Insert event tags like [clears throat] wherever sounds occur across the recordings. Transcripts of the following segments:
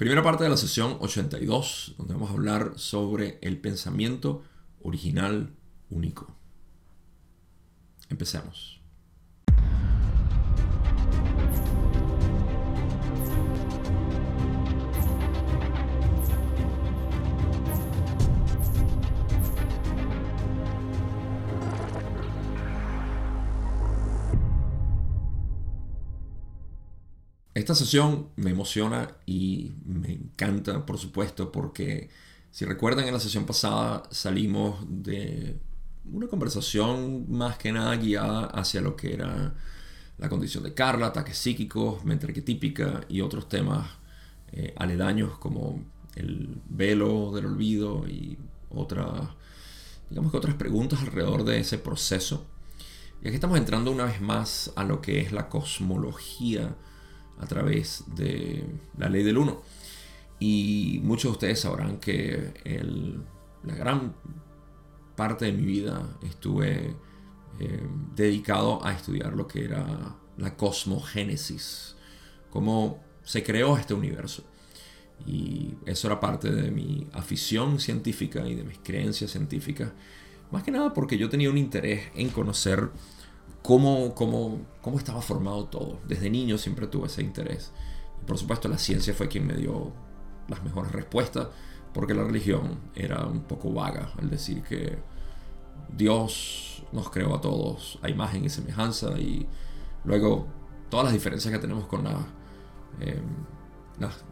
Primera parte de la sesión 82, donde vamos a hablar sobre el pensamiento original único. Empecemos. Esta sesión me emociona y me encanta, por supuesto, porque si recuerdan en la sesión pasada salimos de una conversación más que nada guiada hacia lo que era la condición de Carla, ataques psíquicos, mente arquetípica y otros temas eh, aledaños como el velo del olvido y otras, digamos que otras preguntas alrededor de ese proceso. Y aquí estamos entrando una vez más a lo que es la cosmología a través de la ley del 1. Y muchos de ustedes sabrán que la gran parte de mi vida estuve eh, dedicado a estudiar lo que era la cosmogénesis, cómo se creó este universo. Y eso era parte de mi afición científica y de mis creencias científicas. Más que nada porque yo tenía un interés en conocer cómo, cómo, cómo estaba formado todo. Desde niño siempre tuve ese interés. Por supuesto la ciencia fue quien me dio las mejores respuestas, porque la religión era un poco vaga al decir que Dios nos creó a todos a imagen y semejanza y luego todas las diferencias que tenemos con em, las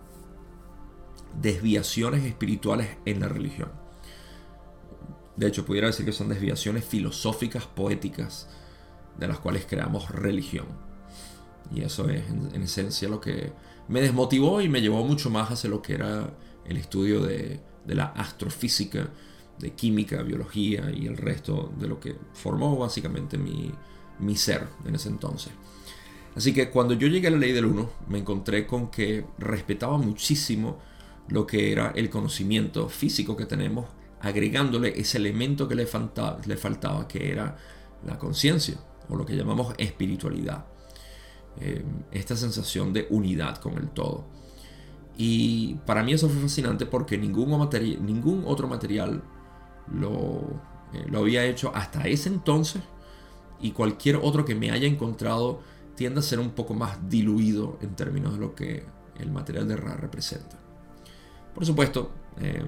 desviaciones espirituales en la religión. De hecho, pudiera decir que son desviaciones filosóficas, poéticas, de las cuales creamos religión. Y eso es en, esencia lo que me desmotivó y me llevó mucho más hacia lo que era el estudio de, la astrofísica, de química, biología y el resto de lo que formó básicamente mi, mi ser en ese entonces. Así que cuando yo llegué a la ley del 1, me encontré con que respetaba muchísimo lo que era el conocimiento físico que tenemos, agregándole ese elemento que le faltaba, le faltaba que era la conciencia o lo que llamamos espiritualidad. Eh, esta sensación de unidad con el todo. Y para mí eso fue fascinante porque ningún, ningún otro material lo, eh, lo había hecho hasta ese entonces y cualquier otro que me haya encontrado tiende a ser un poco más diluido en términos de lo que el material de Ra representa. Por supuesto, eh,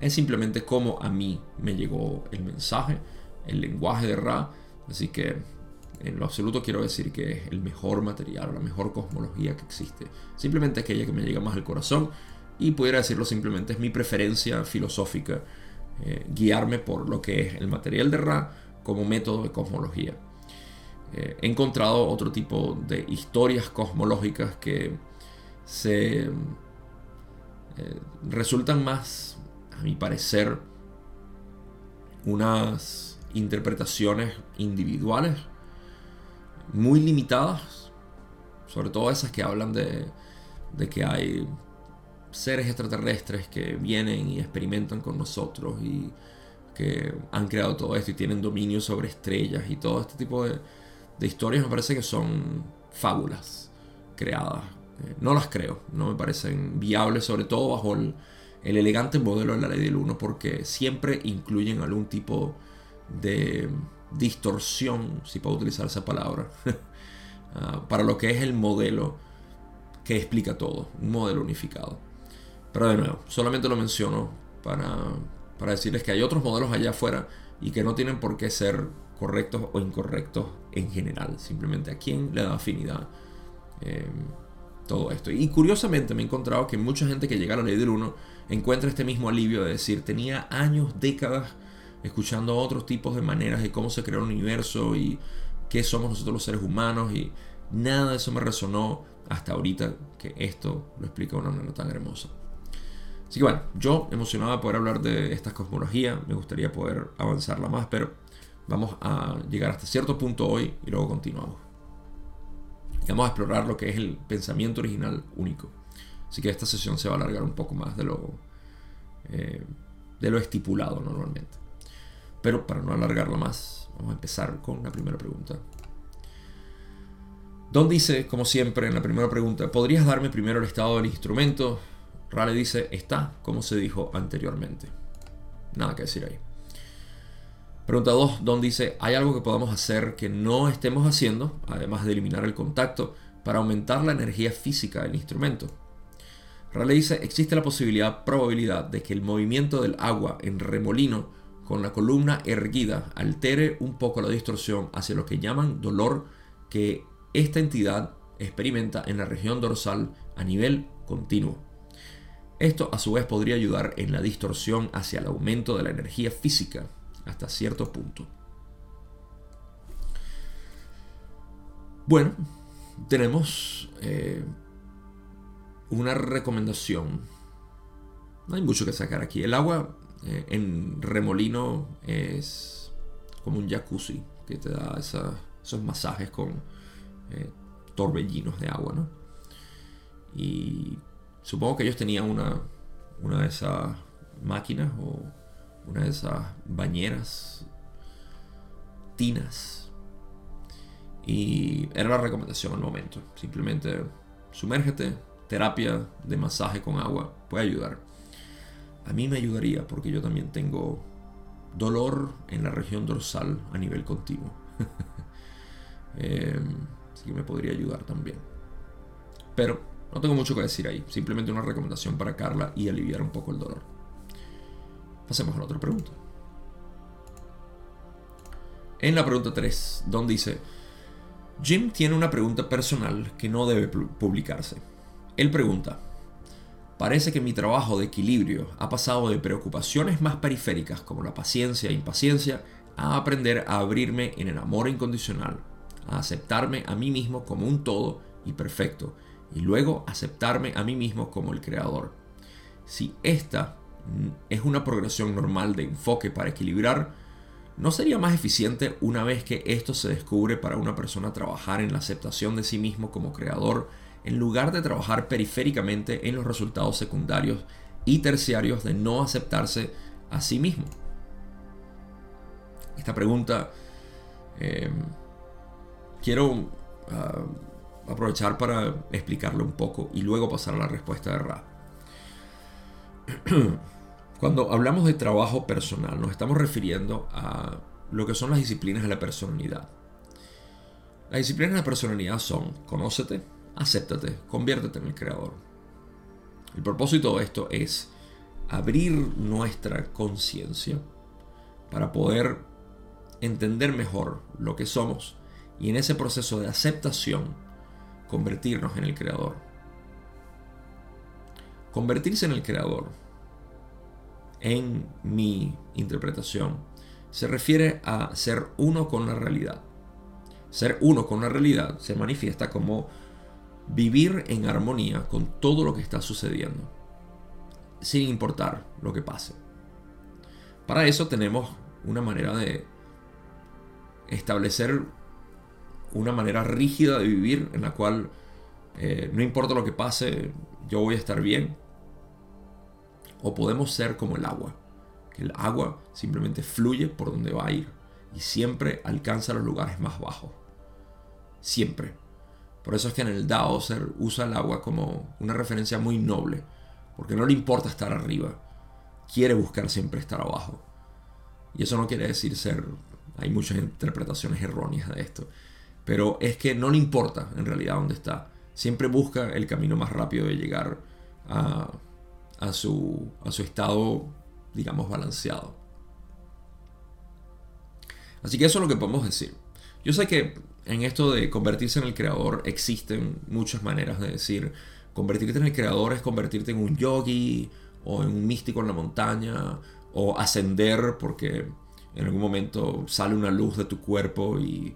es simplemente como a mí me llegó el mensaje, el lenguaje de Ra, así que en lo absoluto quiero decir que es el mejor material, la mejor cosmología que existe. Simplemente aquella que me llega más al corazón y pudiera decirlo simplemente es mi preferencia filosófica, eh, guiarme por lo que es el material de Ra como método de cosmología. Eh, he encontrado otro tipo de historias cosmológicas que se eh, resultan más, a mi parecer, unas interpretaciones individuales muy limitadas, sobre todo esas que hablan de, que hay seres extraterrestres que vienen y experimentan con nosotros y que han creado todo esto y tienen dominio sobre estrellas y todo este tipo de, de historias me parece que son fábulas creadas. Eh, no las creo, no me parecen viables, sobre todo bajo el, el elegante modelo de la ley del 1, porque siempre incluyen algún tipo de distorsión, si puedo utilizar esa palabra, [laughs] ah, para lo que es el modelo que explica todo, un modelo unificado. Pero de nuevo, solamente lo menciono para, para decirles que hay otros modelos allá afuera y que no tienen por qué ser correctos o incorrectos en general, simplemente a quién le da afinidad em, todo esto. Y curiosamente me he encontrado que mucha gente que llega a la ley del 1 encuentra este mismo alivio de decir, tenía años, décadas, escuchando otros tipos de maneras de cómo se creó el universo y qué somos nosotros los seres humanos y nada de eso me resonó hasta ahorita que esto lo explica de una manera tan hermosa. Así que bueno, yo emocionado de poder hablar de esta cosmología, me gustaría poder avanzarla más, pero vamos a llegar hasta cierto punto hoy y luego continuamos. Y vamos a explorar lo que es el pensamiento original único. Así que esta sesión se va a alargar un poco más de lo, eh, de lo estipulado normalmente. Pero para no alargarlo más, vamos a empezar con la primera pregunta. Don dice, como siempre, en la primera pregunta, ¿podrías darme primero el estado del instrumento? Rale dice, está como se dijo anteriormente. Nada que decir ahí. Pregunta 2, Don dice, ¿hay algo que podamos hacer que no estemos haciendo, además de eliminar el contacto, para aumentar la energía física del instrumento? Rale dice, existe la posibilidad, probabilidad de que el movimiento del agua en remolino con la columna erguida altere un poco la distorsión hacia lo que llaman dolor que esta entidad experimenta en la región dorsal a nivel continuo. Esto a su vez podría ayudar en la distorsión hacia el aumento de la energía física hasta cierto punto. Bueno, tenemos eh, una recomendación. No hay mucho que sacar aquí. El agua eh, en remolino es como un jacuzzi que te da esos masajes con eh, torbellinos de agua, ¿no? Y Supongo que ellos tenían una, una de esas máquinas o una de esas bañeras, tinas. Y era la recomendación al momento. Simplemente sumérgete, terapia de masaje con agua puede ayudar. A mí me ayudaría porque yo también tengo dolor en la región dorsal a nivel continuo. [laughs] Em, así que me podría ayudar también. Pero no tengo mucho que decir ahí, simplemente una recomendación para Carla y aliviar un poco el dolor. Pasemos a la otra pregunta. En la pregunta 3, Don dice, Jim tiene una pregunta personal que no debe publicarse. Él pregunta, parece que mi trabajo de equilibrio ha pasado de preocupaciones más periféricas como la paciencia e impaciencia a aprender a abrirme en el amor incondicional, a aceptarme a mí mismo como un todo y perfecto y luego aceptarme a mí mismo como el creador. Si esta es una progresión normal de enfoque para equilibrar, ¿no sería más eficiente una vez que esto se descubre para una persona trabajar en la aceptación de sí mismo como creador en lugar de trabajar periféricamente en los resultados secundarios y terciarios de no aceptarse a sí mismo? Esta pregunta eh, quiero ah, aprovechar para explicarlo un poco y luego pasar a la respuesta de Ra. [clears throat] Cuando hablamos de trabajo personal, nos estamos refiriendo a lo que son las disciplinas de la personalidad. Las disciplinas de la personalidad son conócete, acéptate, conviértete en el creador. El propósito de esto es abrir nuestra conciencia para poder entender mejor lo que somos y en ese proceso de aceptación convertirnos en el creador. Convertirse en el creador, en mi interpretación, se refiere a ser uno con la realidad. Ser uno con la realidad se manifiesta como vivir en armonía con todo lo que está sucediendo, sin importar lo que pase. Para eso tenemos una manera de establecer una manera rígida de vivir en la cual eh, no importa lo que pase, yo voy a estar bien. O podemos ser como el agua, que el agua simplemente fluye por donde va a ir y siempre alcanza los lugares más bajos. Siempre. Por eso es que en el Dao se usa el agua como una referencia muy noble, porque no le importa estar arriba, quiere buscar siempre estar abajo. Y eso no quiere decir ser, hay muchas interpretaciones erróneas de esto, pero es que no le importa en realidad dónde está. Siempre busca el camino más rápido de llegar a, su, a su estado, digamos, balanceado. Así que eso es lo que podemos decir. Yo sé que en esto de convertirse en el creador existen muchas maneras de decir, convertirte en el creador es convertirte en un yogi o en un místico en la montaña o ascender porque en algún momento sale una luz de tu cuerpo y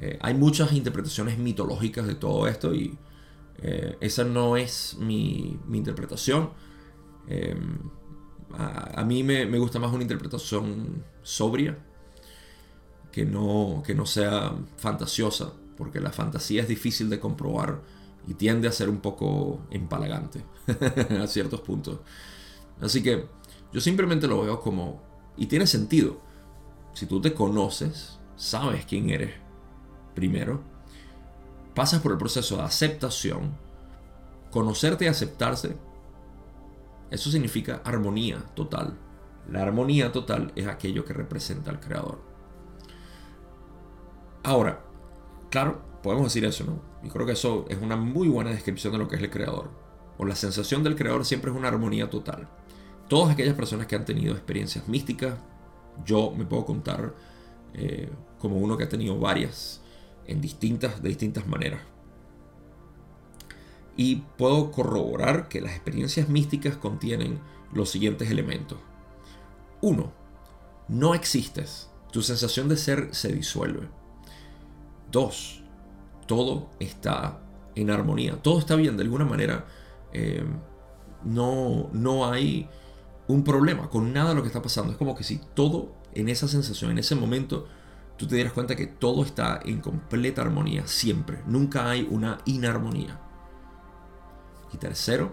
eh, hay muchas interpretaciones mitológicas de todo esto y eh, esa no es mi, interpretación. Em, a, mí me, gusta más una interpretación sobria, que no, que no sea fantasiosa, porque la fantasía es difícil de comprobar y tiende a ser un poco empalagante [laughs] a ciertos puntos. Así que yo simplemente lo veo como, y tiene sentido, si tú te conoces, sabes quién eres, primero, pasas por el proceso de aceptación, conocerte y aceptarse, Eso significa armonía total. La armonía total es aquello que representa al creador. Ahora, claro, podemos decir eso, ¿no? Y creo que eso es una muy buena descripción de lo que es el creador. O la sensación del creador siempre es una armonía total. Todas aquellas personas que han tenido experiencias místicas, yo me puedo contar eh, como uno que ha tenido varias en distintas, de distintas maneras. Y puedo corroborar que las experiencias místicas contienen los siguientes elementos. Uno, no existes. Tu sensación de ser se disuelve. Dos, todo está en armonía. Todo está bien. De alguna manera, eh, no, no hay un problema con nada de lo que está pasando. Es como que si todo en esa sensación, en ese momento, tú te dieras cuenta que todo está en completa armonía, siempre. Nunca hay una inarmonía. Y tercero,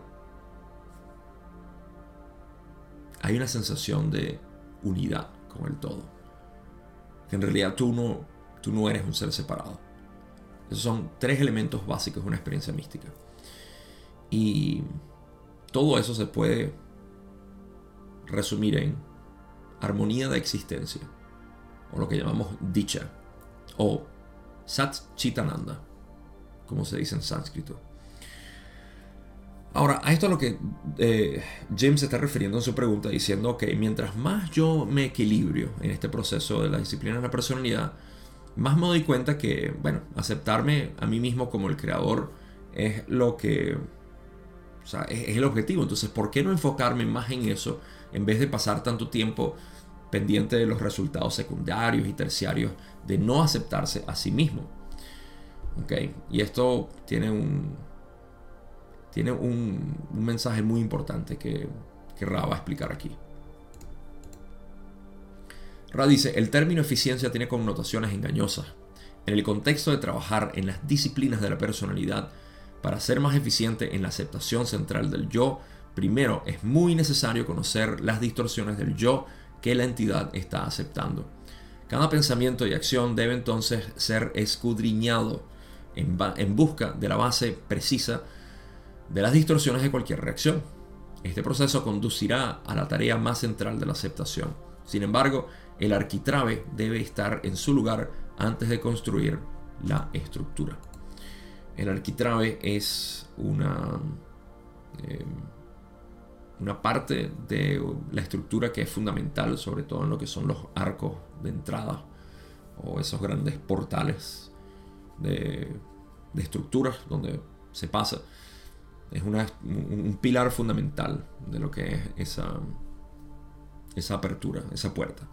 hay una sensación de unidad con el todo. Que en realidad tú no, tú no eres un ser separado. Esos son tres elementos básicos de una experiencia mística. Y todo eso se puede resumir en armonía de existencia, o lo que llamamos dicha, o Sat Chitananda, como se dice en sánscrito. Ahora, a esto es lo que eh, James está refiriendo en su pregunta, diciendo que mientras más yo me equilibrio en este proceso de la disciplina de la personalidad, más me doy cuenta que, bueno, aceptarme a mí mismo como el creador es lo que, es, el objetivo. Entonces, ¿por qué no enfocarme más en eso en vez de pasar tanto tiempo pendiente de los resultados secundarios y terciarios de no aceptarse a sí mismo? ¿Ok? Y esto tiene un, tiene un, mensaje muy importante que, que Ra va a explicar aquí. Ra dice, el término eficiencia tiene connotaciones engañosas. En el contexto de trabajar en las disciplinas de la personalidad, para ser más eficiente en la aceptación central del yo, primero es muy necesario conocer las distorsiones del yo que la entidad está aceptando. Cada pensamiento y acción debe entonces ser escudriñado en, en busca de la base precisa de las distorsiones de cualquier reacción. Este proceso conducirá a la tarea más central de la aceptación. Sin embargo, el arquitrabe debe estar en su lugar antes de construir la estructura. El arquitrabe es una, eh, una parte de la estructura que es fundamental, sobre todo en lo que son los arcos de entrada o esos grandes portales de, de estructuras donde se pasa es un pilar fundamental de lo que es esa, esa apertura, esa puerta.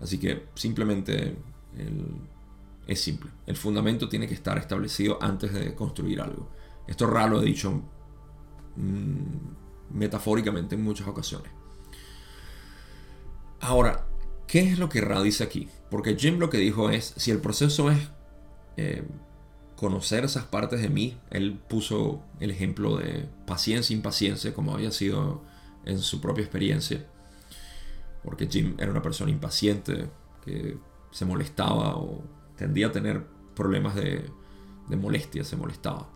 Así que simplemente es simple. El fundamento tiene que estar establecido antes de construir algo. Esto raro lo he dicho mm, metafóricamente en muchas ocasiones. Ahora, ¿qué es lo que Ra dice aquí? Porque Jim lo que dijo es, si el proceso es eh, conocer esas partes de mí. Él puso el ejemplo de paciencia impaciencia, como había sido en su propia experiencia. Porque Jim era una persona impaciente, que se molestaba o tendía a tener problemas de, de molestia, se molestaba.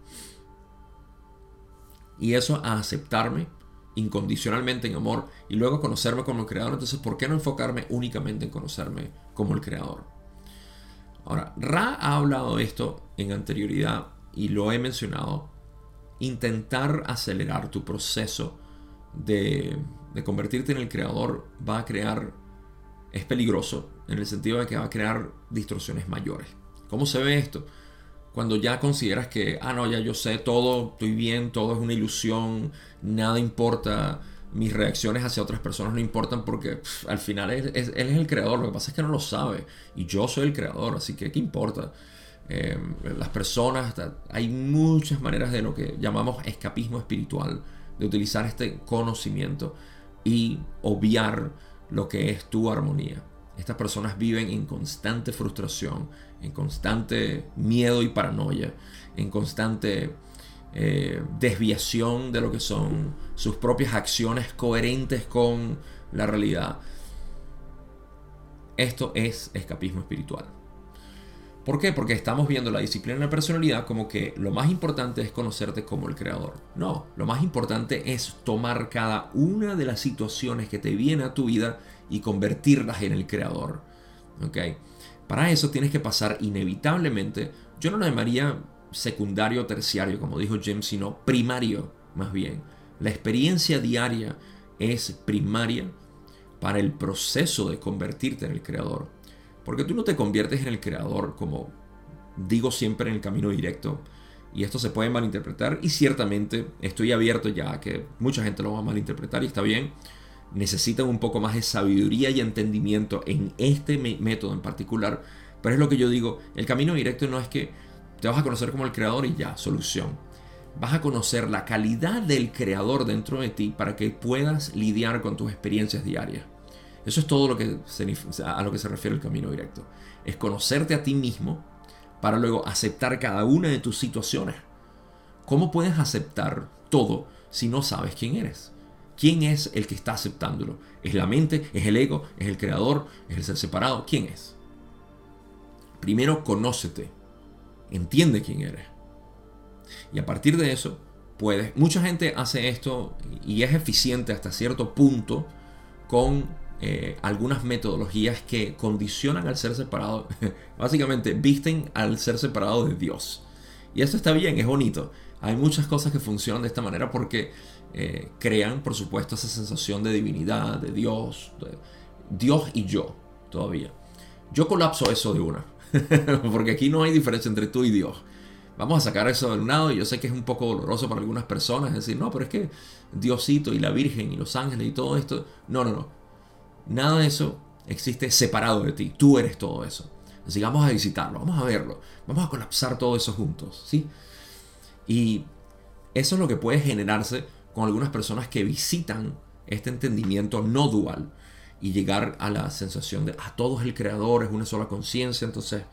Y eso a aceptarme incondicionalmente en amor y luego conocerme como el creador. Entonces, ¿por qué no enfocarme únicamente en conocerme como el creador? Ahora, Ra ha hablado de esto en anterioridad y lo he mencionado. Intentar acelerar tu proceso de, convertirte en el creador va a crear, es peligroso en el sentido de que va a crear distorsiones mayores. ¿Cómo se ve esto? Cuando ya consideras que, ah, no, ya yo sé todo, estoy bien, todo es una ilusión, nada importa, mis reacciones hacia otras personas no importan porque al final él, es el creador, lo que pasa es que no lo sabe y yo soy el creador, así que ¿qué importa? Em, las personas, hay muchas maneras de lo que llamamos escapismo espiritual, de utilizar este conocimiento y obviar lo que es tu armonía. Estas personas viven en constante frustración, en constante miedo y paranoia, en constante eh, desviación de lo que son sus propias acciones coherentes con la realidad. Esto es escapismo espiritual. ¿Por qué? Porque estamos viendo la disciplina de la personalidad como que lo más importante es conocerte como el creador. No, lo más importante es tomar cada una de las situaciones que te vienen a tu vida y convertirlas en el creador. Para eso tienes que pasar inevitablemente, yo no lo llamaría secundario o terciario, como dijo Jim, sino primario, más bien. La experiencia diaria es primaria para el proceso de convertirte en el creador. Porque tú no te conviertes en el creador como digo siempre en el camino directo. Y esto se puede malinterpretar y ciertamente estoy abierto ya a que mucha gente lo va a malinterpretar y está bien. Necesitan un poco más de sabiduría y entendimiento en este método en particular. Pero es lo que yo digo, el camino directo no es que te vas a conocer como el creador y ya, solución. Vas a conocer la calidad del creador dentro de ti para que puedas lidiar con tus experiencias diarias. Eso es todo lo que a lo que se refiere el camino directo. Es conocerte a ti mismo para luego aceptar cada una de tus situaciones. ¿Cómo puedes aceptar todo si no sabes quién eres? ¿Quién es el que está aceptándolo? ¿Es la mente? ¿Es el ego? ¿Es el creador? ¿Es el ser separado? ¿Quién es? Primero conócete. Entiende quién eres. Y a partir de eso, puedes. Mucha gente hace esto y es eficiente hasta cierto punto con eh, algunas metodologías que condicionan al ser separado, [laughs] básicamente visten al ser separado de Dios. Y esto está bien, es bonito. Hay muchas cosas que funcionan de esta manera porque eh, crean, por supuesto, esa sensación de divinidad, de Dios, Dios y yo todavía. Yo colapso eso de una, [laughs] porque aquí no hay diferencia entre tú y Dios. Vamos a sacar eso de un lado y yo sé que es un poco doloroso para algunas personas decir, no, pero es que Diosito y la Virgen y los ángeles y todo esto. No, no, no. Nada de eso existe separado de ti. Tú eres todo eso. Así que vamos a visitarlo, vamos a verlo, vamos a colapsar todo eso juntos, ¿sí? Y eso es lo que puede generarse con algunas personas que visitan este entendimiento no dual y llegar a la sensación de, ah, todo es el creador, es una sola conciencia, entonces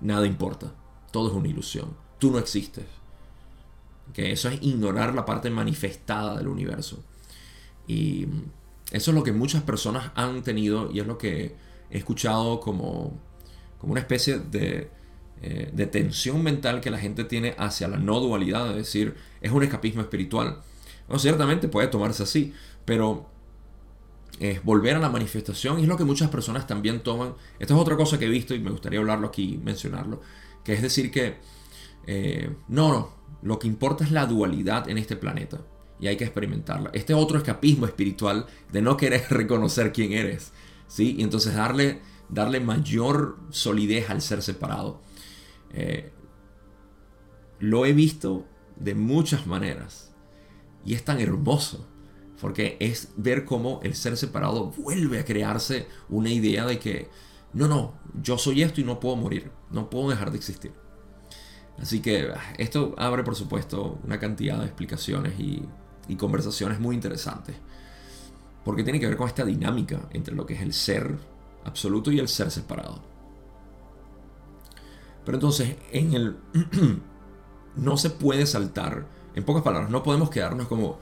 nada importa, todo es una ilusión, tú no existes. Que eso es ignorar la parte manifestada del universo. Y eso es lo que muchas personas han tenido y es lo que he escuchado como, como una especie de, eh, de tensión mental que la gente tiene hacia la no dualidad, es decir, es un escapismo espiritual. Bueno, ciertamente puede tomarse así, pero es volver a la manifestación y es lo que muchas personas también toman. Esta es otra cosa que he visto y me gustaría hablarlo aquí, mencionarlo, que es decir que eh, no, no, lo que importa es la dualidad en este planeta y hay que experimentarla. Este otro escapismo espiritual de no querer [laughs] reconocer quién eres, ¿sí? Y entonces darle, darle mayor solidez al ser separado. Eh, lo he visto de muchas maneras y es tan hermoso porque es ver cómo el ser separado vuelve a crearse una idea de que no, no, yo soy esto y no puedo morir, no puedo dejar de existir. Así que ah, esto abre por supuesto una cantidad de explicaciones y y conversaciones muy interesantes. Porque tiene que ver con esta dinámica entre lo que es el ser absoluto y el ser separado. Pero entonces, en el. [clears throat] no se puede saltar. En pocas palabras, no podemos quedarnos como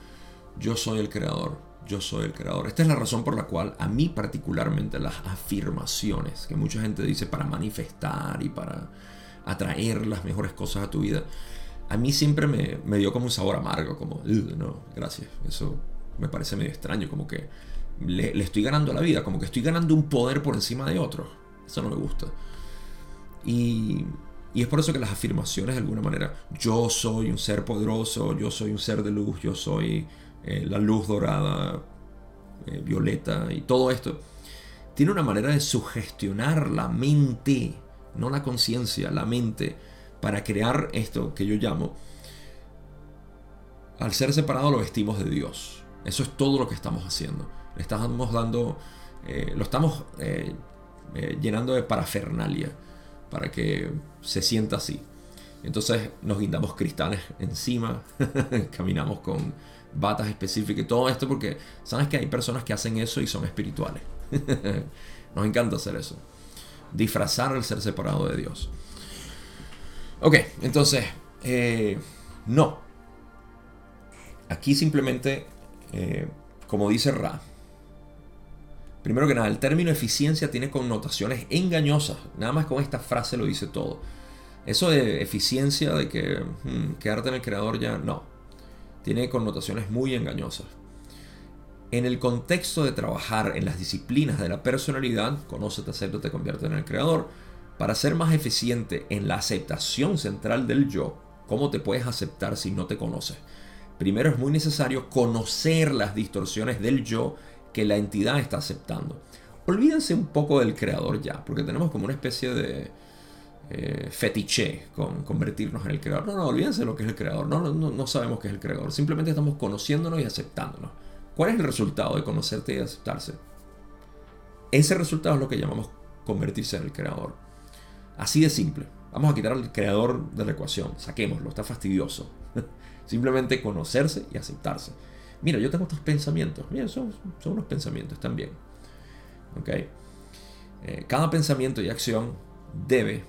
yo soy el creador, yo soy el creador. Esta es la razón por la cual a mí particularmente las afirmaciones que mucha gente dice para manifestar y para atraer las mejores cosas a tu vida, a mí siempre me, dio como un sabor amargo, como, no, gracias. Eso me parece medio extraño, como que le, estoy ganando la vida, como que estoy ganando un poder por encima de otro. Eso no me gusta. Y, es por eso que las afirmaciones, de alguna manera, yo soy un ser poderoso, yo soy un ser de luz, yo soy eh, la luz dorada, eh, violeta y todo esto, tiene una manera de sugestionar la mente, no la conciencia, la mente para crear esto que yo llamo, al ser separado lo vestimos de Dios. Eso es todo lo que estamos haciendo. Le estamos dando, eh, lo estamos eh, eh, llenando de parafernalia para que se sienta así. Entonces nos guindamos cristales encima, [laughs] caminamos con batas específicas y todo esto porque sabes que hay personas que hacen eso y son espirituales. [laughs] nos encanta hacer eso. Disfrazar al ser separado de Dios. Ok, entonces, eh, no. Aquí simplemente, eh, como dice Ra, Primero que nada, el término eficiencia tiene connotaciones engañosas. Nada más con esta frase lo dice todo. Eso de eficiencia, de que hmm, quedarte en el creador ya, no. Tiene connotaciones muy engañosas. En el contexto de trabajar en las disciplinas de la personalidad, conoce, te te convierte en el creador, para ser más eficiente en la aceptación central del yo, ¿cómo te puedes aceptar si no te conoces? Primero es muy necesario conocer las distorsiones del yo que la entidad está aceptando. Olvídense un poco del creador ya, porque tenemos como una especie de eh, fetiche con convertirnos en el creador. No, no, olvídense de lo que es el creador. No, no, no sabemos qué es el creador. Simplemente estamos conociéndonos y aceptándonos. ¿Cuál es el resultado de conocerte y aceptarse? Ese resultado es lo que llamamos convertirse en el creador. Así de simple. Vamos a quitar al creador de la ecuación. Saquémoslo, está fastidioso. [laughs] Simplemente conocerse y aceptarse. Mira, yo tengo estos pensamientos. Mira, son, unos pensamientos también. ¿Ok? Eh, cada pensamiento y acción debe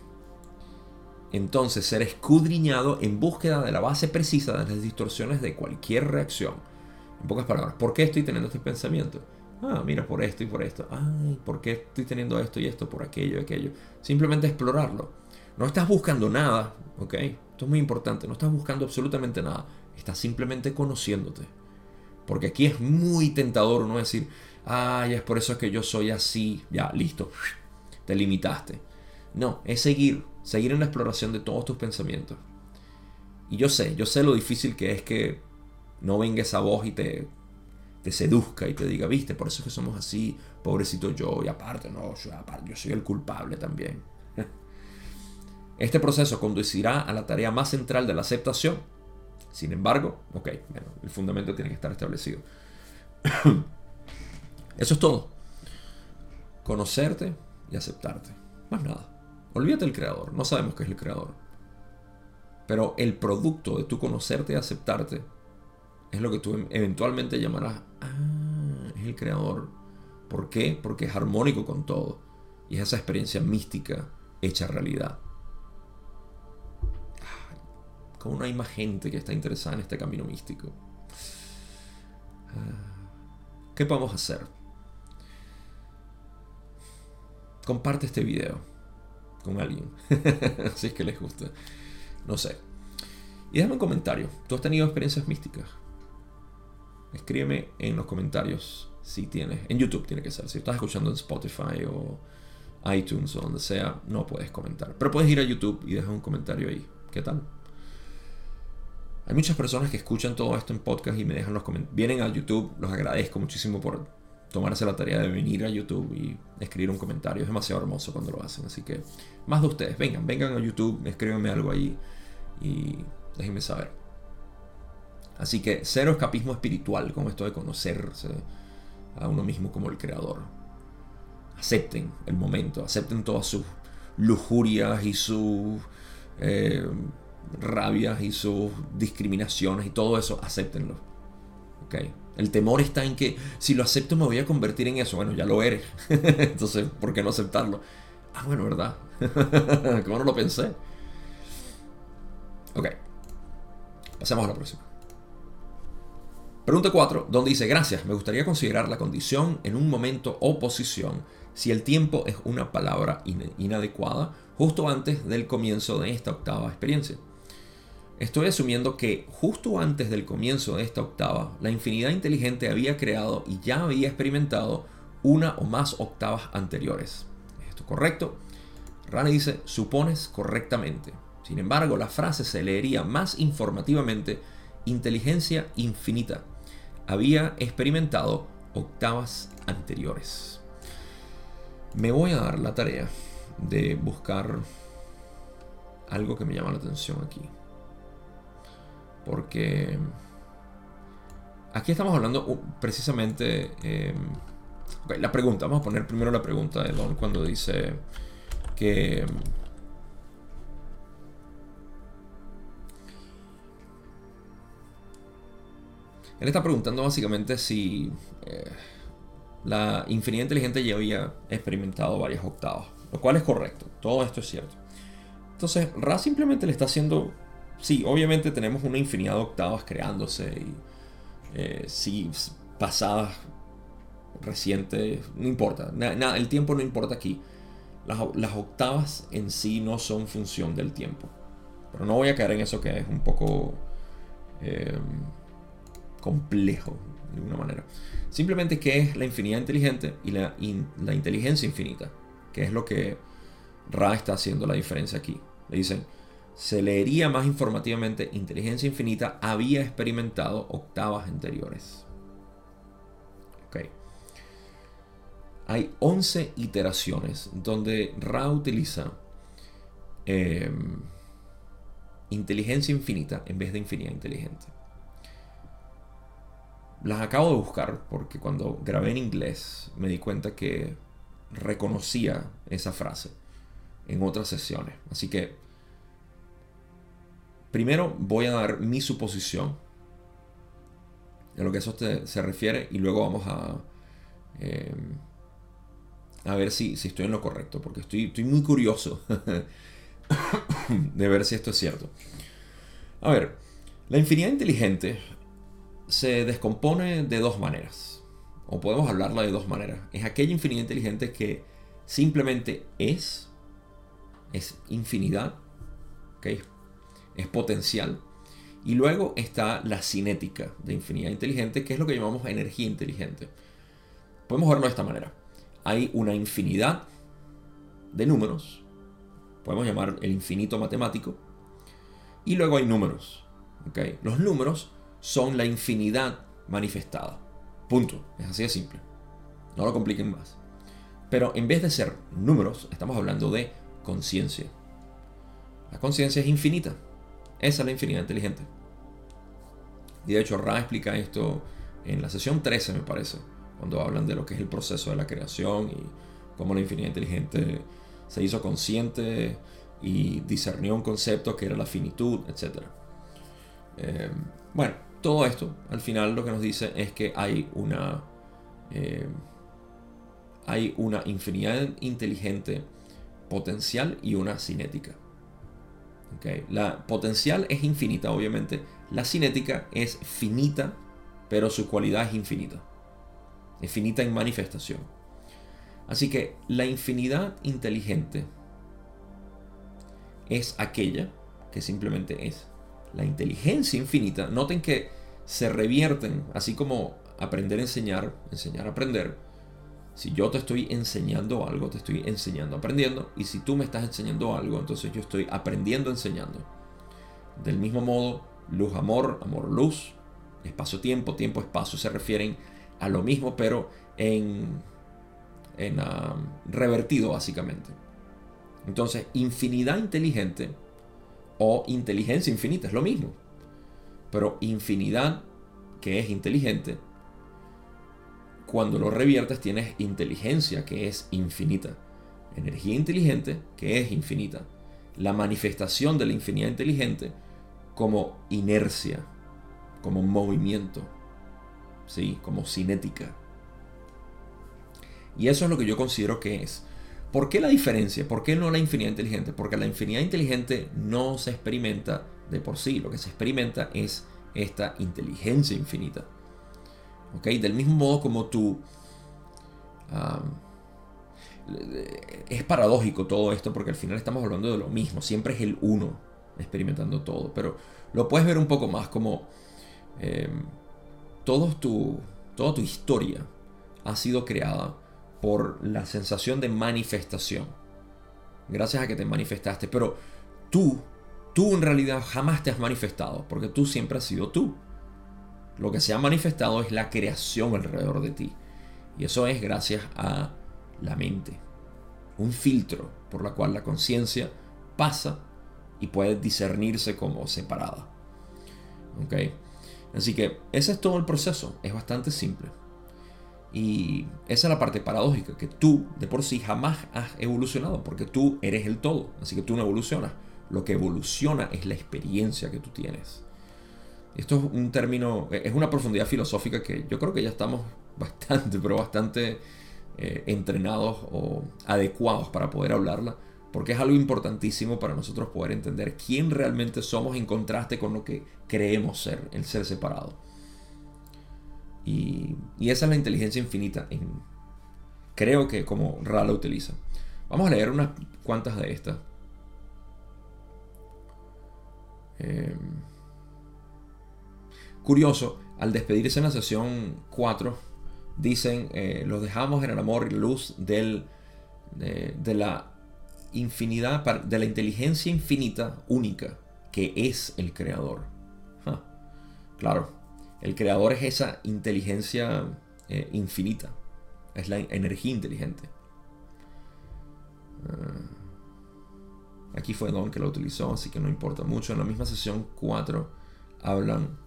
entonces ser escudriñado en búsqueda de la base precisa de las distorsiones de cualquier reacción. En pocas palabras, ¿por qué estoy teniendo este pensamiento? Ah, mira, por esto y por esto. Ay, ¿por qué estoy teniendo esto y esto? Por aquello y aquello. Simplemente explorarlo. No estás buscando nada, ¿ok? Esto es muy importante. No estás buscando absolutamente nada. Estás simplemente conociéndote. Porque aquí es muy tentador uno decir, ay, es por eso que yo soy así. Ya, listo. Te limitaste. No, es seguir seguir en la exploración de todos tus pensamientos. Y yo sé, yo sé lo difícil que es que no venga esa voz y te, te seduzca y te diga, viste, por eso es que somos así, pobrecito yo, y aparte, no, yo, aparte, yo soy el culpable también. [laughs] Este proceso conducirá a la tarea más central de la aceptación. Sin embargo, ok, bueno, el fundamento tiene que estar establecido. [coughs] Eso es todo. Conocerte y aceptarte. Más nada. Olvídate del creador, no sabemos qué es el creador. Pero el producto de tu conocerte y aceptarte es lo que tú eventualmente llamarás, ah, es el creador. ¿Por qué? Porque es armónico con todo. Y es esa experiencia mística hecha realidad. Como no hay más gente que está interesada en este camino místico. Ah, ¿Qué podemos hacer? Comparte este video con alguien. [laughs] si es que les gusta. No sé. Y déjame un comentario. ¿Tú has tenido experiencias místicas? Escríbeme en los comentarios si tienes. En YouTube tiene que ser. Si estás escuchando en Spotify o iTunes o donde sea, no puedes comentar. Pero puedes ir a YouTube y dejar un comentario ahí. ¿Qué tal? Hay muchas personas que escuchan todo esto en podcast y me dejan los comentarios. Vienen a YouTube, los agradezco muchísimo por tomarse la tarea de venir a YouTube y escribir un comentario. Es demasiado hermoso cuando lo hacen. Así que más de ustedes, vengan, vengan a YouTube, escríbanme algo ahí y déjenme saber. Así que cero escapismo espiritual con esto de conocerse a uno mismo como el creador. Acepten el momento, acepten todas sus lujurias y sus eh, rabias y sus discriminaciones y todo eso, acéptenlo. ¿Okay? El temor está en que si lo acepto me voy a convertir en eso. Bueno, ya lo eres. [laughs] Entonces, ¿por qué no aceptarlo? Ah, bueno, ¿verdad? [laughs] ¿Cómo no lo pensé? Ok. Pasemos a la próxima. Pregunta 4, donde dice, gracias, me gustaría considerar la condición en un momento o posición si el tiempo es una palabra inadecuada justo antes del comienzo de esta octava experiencia. Estoy asumiendo que justo antes del comienzo de esta octava, la infinidad inteligente había creado y ya había experimentado una o más octavas anteriores. ¿Es esto correcto? Rane dice, supones correctamente. Sin embargo, la frase se leería más informativamente, inteligencia infinita. Había experimentado octavas anteriores. Me voy a dar la tarea de buscar algo que me llama la atención aquí. Porque aquí estamos hablando uh, precisamente... Em, la pregunta, vamos a poner primero la pregunta de Don cuando dice que... él está preguntando básicamente si eh, la infinidad inteligente ya había experimentado varias octavas, lo cual es correcto, todo esto es cierto. Entonces, Ra simplemente le está haciendo sí, obviamente tenemos una infinidad de octavas creándose y eh, sí, pasadas reciente, no importa, el tiempo no importa aquí. Las, octavas en sí no son función del tiempo. Pero no voy a caer en eso que es un poco em, complejo de alguna manera. Simplemente qué es la infinidad inteligente y la, inteligencia infinita, que es lo que Ra está haciendo la diferencia aquí. Le dicen, se leería más informativamente, inteligencia infinita había experimentado octavas anteriores. Ok. Hay 11 iteraciones donde Ra utiliza em, inteligencia infinita en vez de infinidad inteligente. Las acabo de buscar porque cuando grabé en inglés me di cuenta que reconocía esa frase en otras sesiones. Así que primero voy a dar mi suposición de lo que eso se refiere y luego vamos a, eh, a ver si, si, estoy en lo correcto, porque estoy, estoy muy curioso [laughs] de ver si esto es cierto. A ver, la infinidad inteligente se descompone de dos maneras, o podemos hablarla de dos maneras. Es aquella infinidad inteligente que simplemente es es infinidad, es potencial. Y luego está la cinética de infinidad inteligente, que es lo que llamamos energía inteligente. Podemos verlo de esta manera. Hay una infinidad de números, podemos llamar el infinito matemático, y luego hay números. Los números son la infinidad manifestada. Punto. Es así de simple. No lo compliquen más. Pero en vez de ser números, estamos hablando de conciencia. La conciencia es infinita. Esa es la infinidad inteligente. Y de hecho, Ra explica esto en la sesión 13, me parece, cuando hablan de lo que es el proceso de la creación y cómo la infinidad inteligente se hizo consciente y discernió un concepto que era la finitud, etc. Eh, bueno, todo esto al final lo que nos dice es que hay una, eh, hay una infinidad inteligente potencial y una cinética. La potencial es infinita, obviamente. La cinética es finita, pero su cualidad es infinita. Es finita en manifestación. Así que la infinidad inteligente es aquella que simplemente es. La inteligencia infinita, noten que se revierten, así como aprender a enseñar, enseñar a aprender, si yo te estoy enseñando algo, te estoy enseñando, aprendiendo. Y si tú me estás enseñando algo, entonces yo estoy aprendiendo, enseñando. Del mismo modo, luz, amor, amor, luz, espacio, tiempo, tiempo, espacio se refieren a lo mismo, pero en, ah, revertido básicamente. Entonces, infinidad inteligente o inteligencia infinita es lo mismo. Pero infinidad que es inteligente cuando lo reviertes tienes inteligencia que es infinita. Energía inteligente que es infinita. La manifestación de la infinidad inteligente como inercia, como movimiento, ¿sí? como cinética. Y eso es lo que yo considero que es. ¿Por qué la diferencia? ¿Por qué no la infinidad inteligente? Porque la infinidad inteligente no se experimenta de por sí. Lo que se experimenta es esta inteligencia infinita. Del mismo modo como tú... es paradójico todo esto porque al final estamos hablando de lo mismo, siempre es el uno experimentando todo, pero lo puedes ver un poco más como em, tu, toda tu historia ha sido creada por la sensación de manifestación, gracias a que te manifestaste, pero tú, tú en realidad jamás te has manifestado, porque tú siempre has sido tú. Lo que se ha manifestado es la creación alrededor de ti. Y eso es gracias a la mente. Un filtro por la cual la conciencia pasa y puede discernirse como separada. ¿Ok? Así que ese es todo el proceso. Es bastante simple. Y esa es la parte paradójica, que tú de por sí jamás has evolucionado, porque tú eres el todo, así que tú no evolucionas. Lo que evoluciona es la experiencia que tú tienes. Esto es un término, es una profundidad filosófica que yo creo que ya estamos [laughs] bastante, pero bastante eh, entrenados o adecuados para poder hablarla, porque es algo importantísimo para nosotros poder entender quién realmente somos en contraste con lo que creemos ser, el ser separado. Y, esa es la inteligencia infinita. creo que como Ra la utiliza. Vamos a leer unas cuantas de estas. Em, curioso, al despedirse en la sesión 4, dicen, eh, los dejamos en el amor y luz del, de, la infinidad, de la inteligencia infinita única, que es el creador. Claro, el creador es esa inteligencia eh, infinita, es la energía inteligente. Ah, aquí fue Don que lo utilizó, así que no importa mucho. En la misma sesión 4 hablan,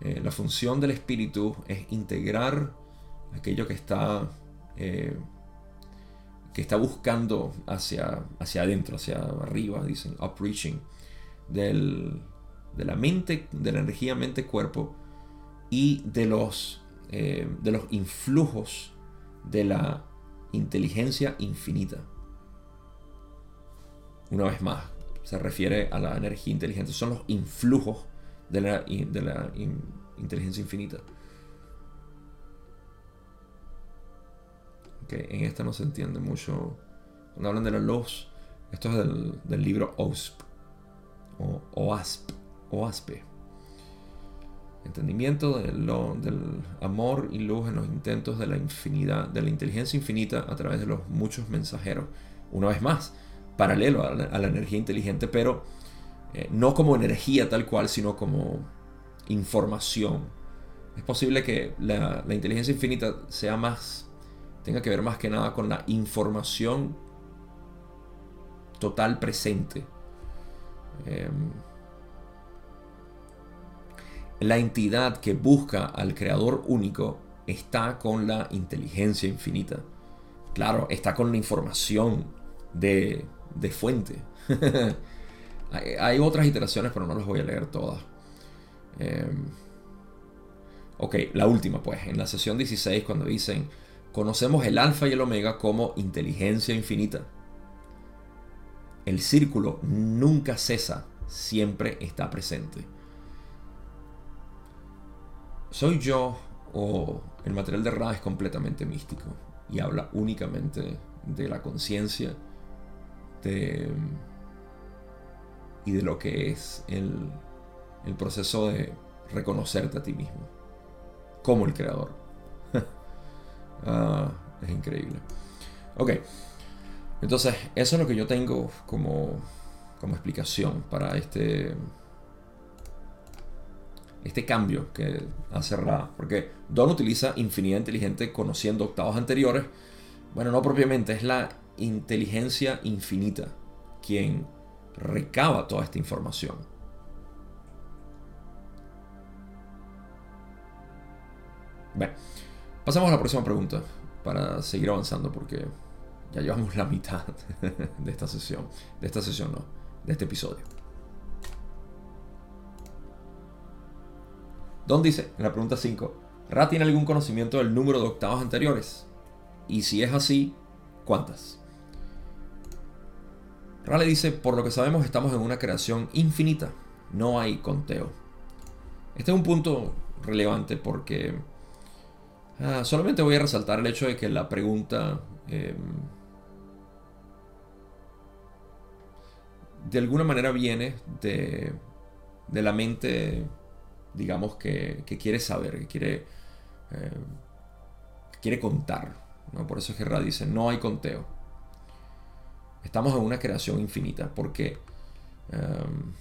eh, la función del espíritu es integrar aquello que está, eh, que está buscando hacia, hacia adentro, hacia arriba, dicen, upreaching, del, de la mente, de la energía mente-cuerpo y de los, eh, de los influjos de la inteligencia infinita. Una vez más, se refiere a la energía inteligente, son los influjos de la, de la inteligencia infinita. en esta no se entiende mucho. Cuando hablan de la luz, esto es del, del libro OSP o OASP aspe Entendimiento del, del amor y luz en los intentos de la infinidad, de la inteligencia infinita a través de los muchos mensajeros. Una vez más, paralelo a la, energía inteligente, pero eh, no como energía tal cual, sino como información. Es posible que la, inteligencia infinita sea más, tenga que ver más que nada con la información total presente. Em, la entidad que busca al creador único está con la inteligencia infinita. Claro, está con la información de, fuente. [laughs] hay, otras iteraciones, pero no las voy a leer todas. Em, ok, la última pues, en la sesión 16 cuando dicen, conocemos el alfa y el omega como inteligencia infinita. El círculo nunca cesa, siempre está presente. ¿Soy yo o el material de Ra es completamente místico y habla únicamente de la conciencia y de lo que es el, proceso de reconocerte a ti mismo como el creador? [laughs] ah, es increíble. Ok, entonces eso es lo que yo tengo como, como explicación para este este cambio que hace Ra. Porque Don utiliza infinidad inteligente conociendo octavos anteriores. Bueno, no propiamente, es la inteligencia infinita quien recaba toda esta información. Bueno, pasamos a la próxima pregunta para seguir avanzando porque ya llevamos la mitad [laughs] de esta sesión. De esta sesión, no, de este episodio. Don dice, en la pregunta 5, ¿Ra tiene algún conocimiento del número de octavas anteriores? Y si es así, ¿cuántas? Ra le dice, por lo que sabemos estamos en una creación infinita, no hay conteo. Este es un punto relevante porque ah, solamente voy a resaltar el hecho de que la pregunta em, de alguna manera viene de, de la mente digamos, que, quiere saber, que quiere, eh, quiere contar. ¿no? Por eso es que Ra dice, no hay conteo. Estamos en una creación infinita, porque em,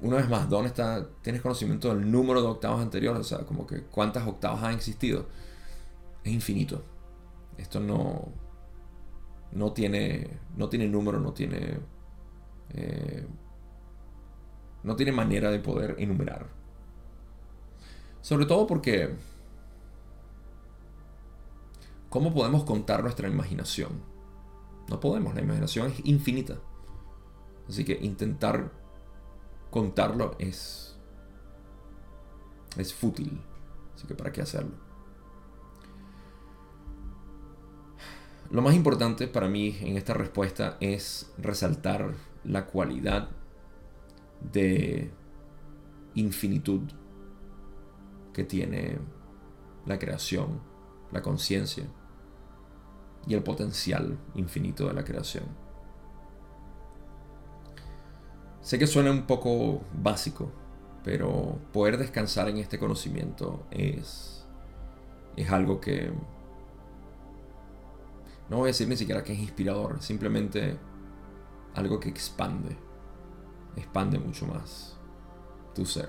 una vez más, ¿dónde está? ¿Tienes conocimiento del número de octavas anteriores? O sea, como que cuántas octavas han existido. Es infinito. Esto no, no tiene, no tiene número, no tiene eh, no tiene manera de poder enumerar. Sobre todo porque... ¿Cómo podemos contar nuestra imaginación? No podemos, la imaginación es infinita. Así que intentar contarlo es... es fútil. Así que ¿para qué hacerlo? Lo más importante para mí en esta respuesta es resaltar la cualidad de infinitud que tiene la creación, la conciencia y el potencial infinito de la creación. Sé que suena un poco básico, pero poder descansar en este conocimiento es, es algo que no voy a decir ni siquiera que es inspirador, simplemente algo que expande, expande mucho más tu ser.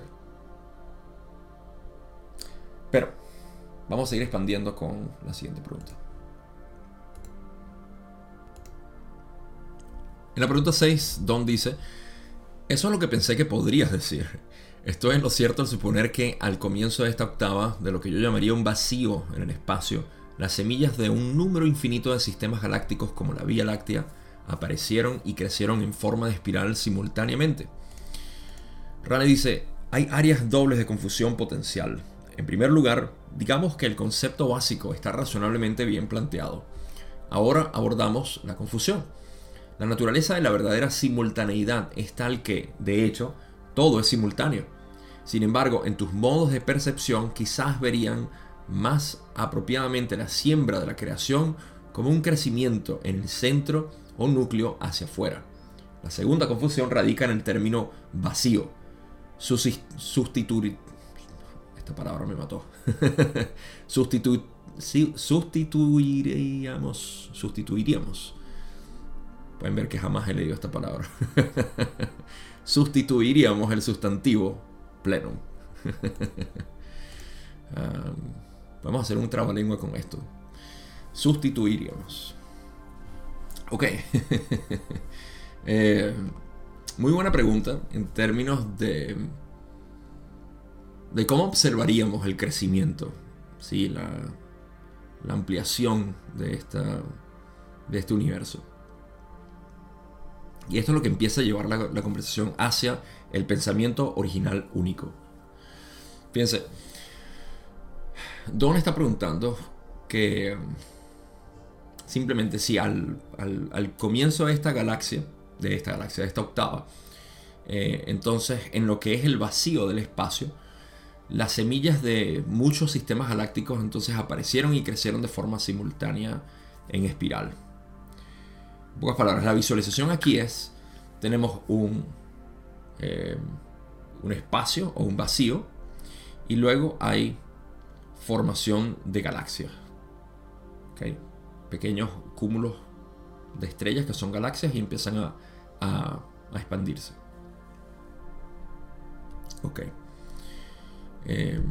Pero vamos a seguir expandiendo con la siguiente pregunta. En la pregunta 6, Don dice, eso es lo que pensé que podrías decir. Estoy en lo cierto al suponer que al comienzo de esta octava, de lo que yo llamaría un vacío en el espacio, las semillas de un número infinito de sistemas galácticos como la Vía Láctea aparecieron y crecieron en forma de espiral simultáneamente. Rane dice, hay áreas dobles de confusión potencial. En primer lugar, digamos que el concepto básico está razonablemente bien planteado. Ahora abordamos la confusión. La naturaleza de la verdadera simultaneidad es tal que, de hecho, todo es simultáneo. Sin embargo, en tus modos de percepción quizás verían más apropiadamente la siembra de la creación como un crecimiento en el centro o núcleo hacia afuera. La segunda confusión radica en el término vacío. sustituir. Esta palabra me mató. [laughs] sustituiríamos. Sustituiríamos. Pueden ver que jamás he leído esta palabra. [laughs] Sustituiríamos el sustantivo plenum. [laughs] Vamos a hacer un trabalengua con esto. Sustituiríamos. Ok. [laughs] Eh, muy buena pregunta en términos de, de cómo observaríamos el crecimiento, ¿sí? la, ampliación de, esta, de este universo. Y esto es lo que empieza a llevar la, la conversación hacia el pensamiento original único. Fíjense, Don está preguntando que simplemente si al, comienzo de esta galaxia, de esta galaxia, de esta octava, eh, entonces en lo que es el vacío del espacio, las semillas de muchos sistemas galácticos entonces aparecieron y crecieron de forma simultánea en espiral. En pocas palabras, la visualización aquí es, tenemos un, eh, un espacio o un vacío y luego hay formación de galaxias. Pequeños cúmulos de estrellas que son galaxias y empiezan a, a, expandirse. Ok. Em,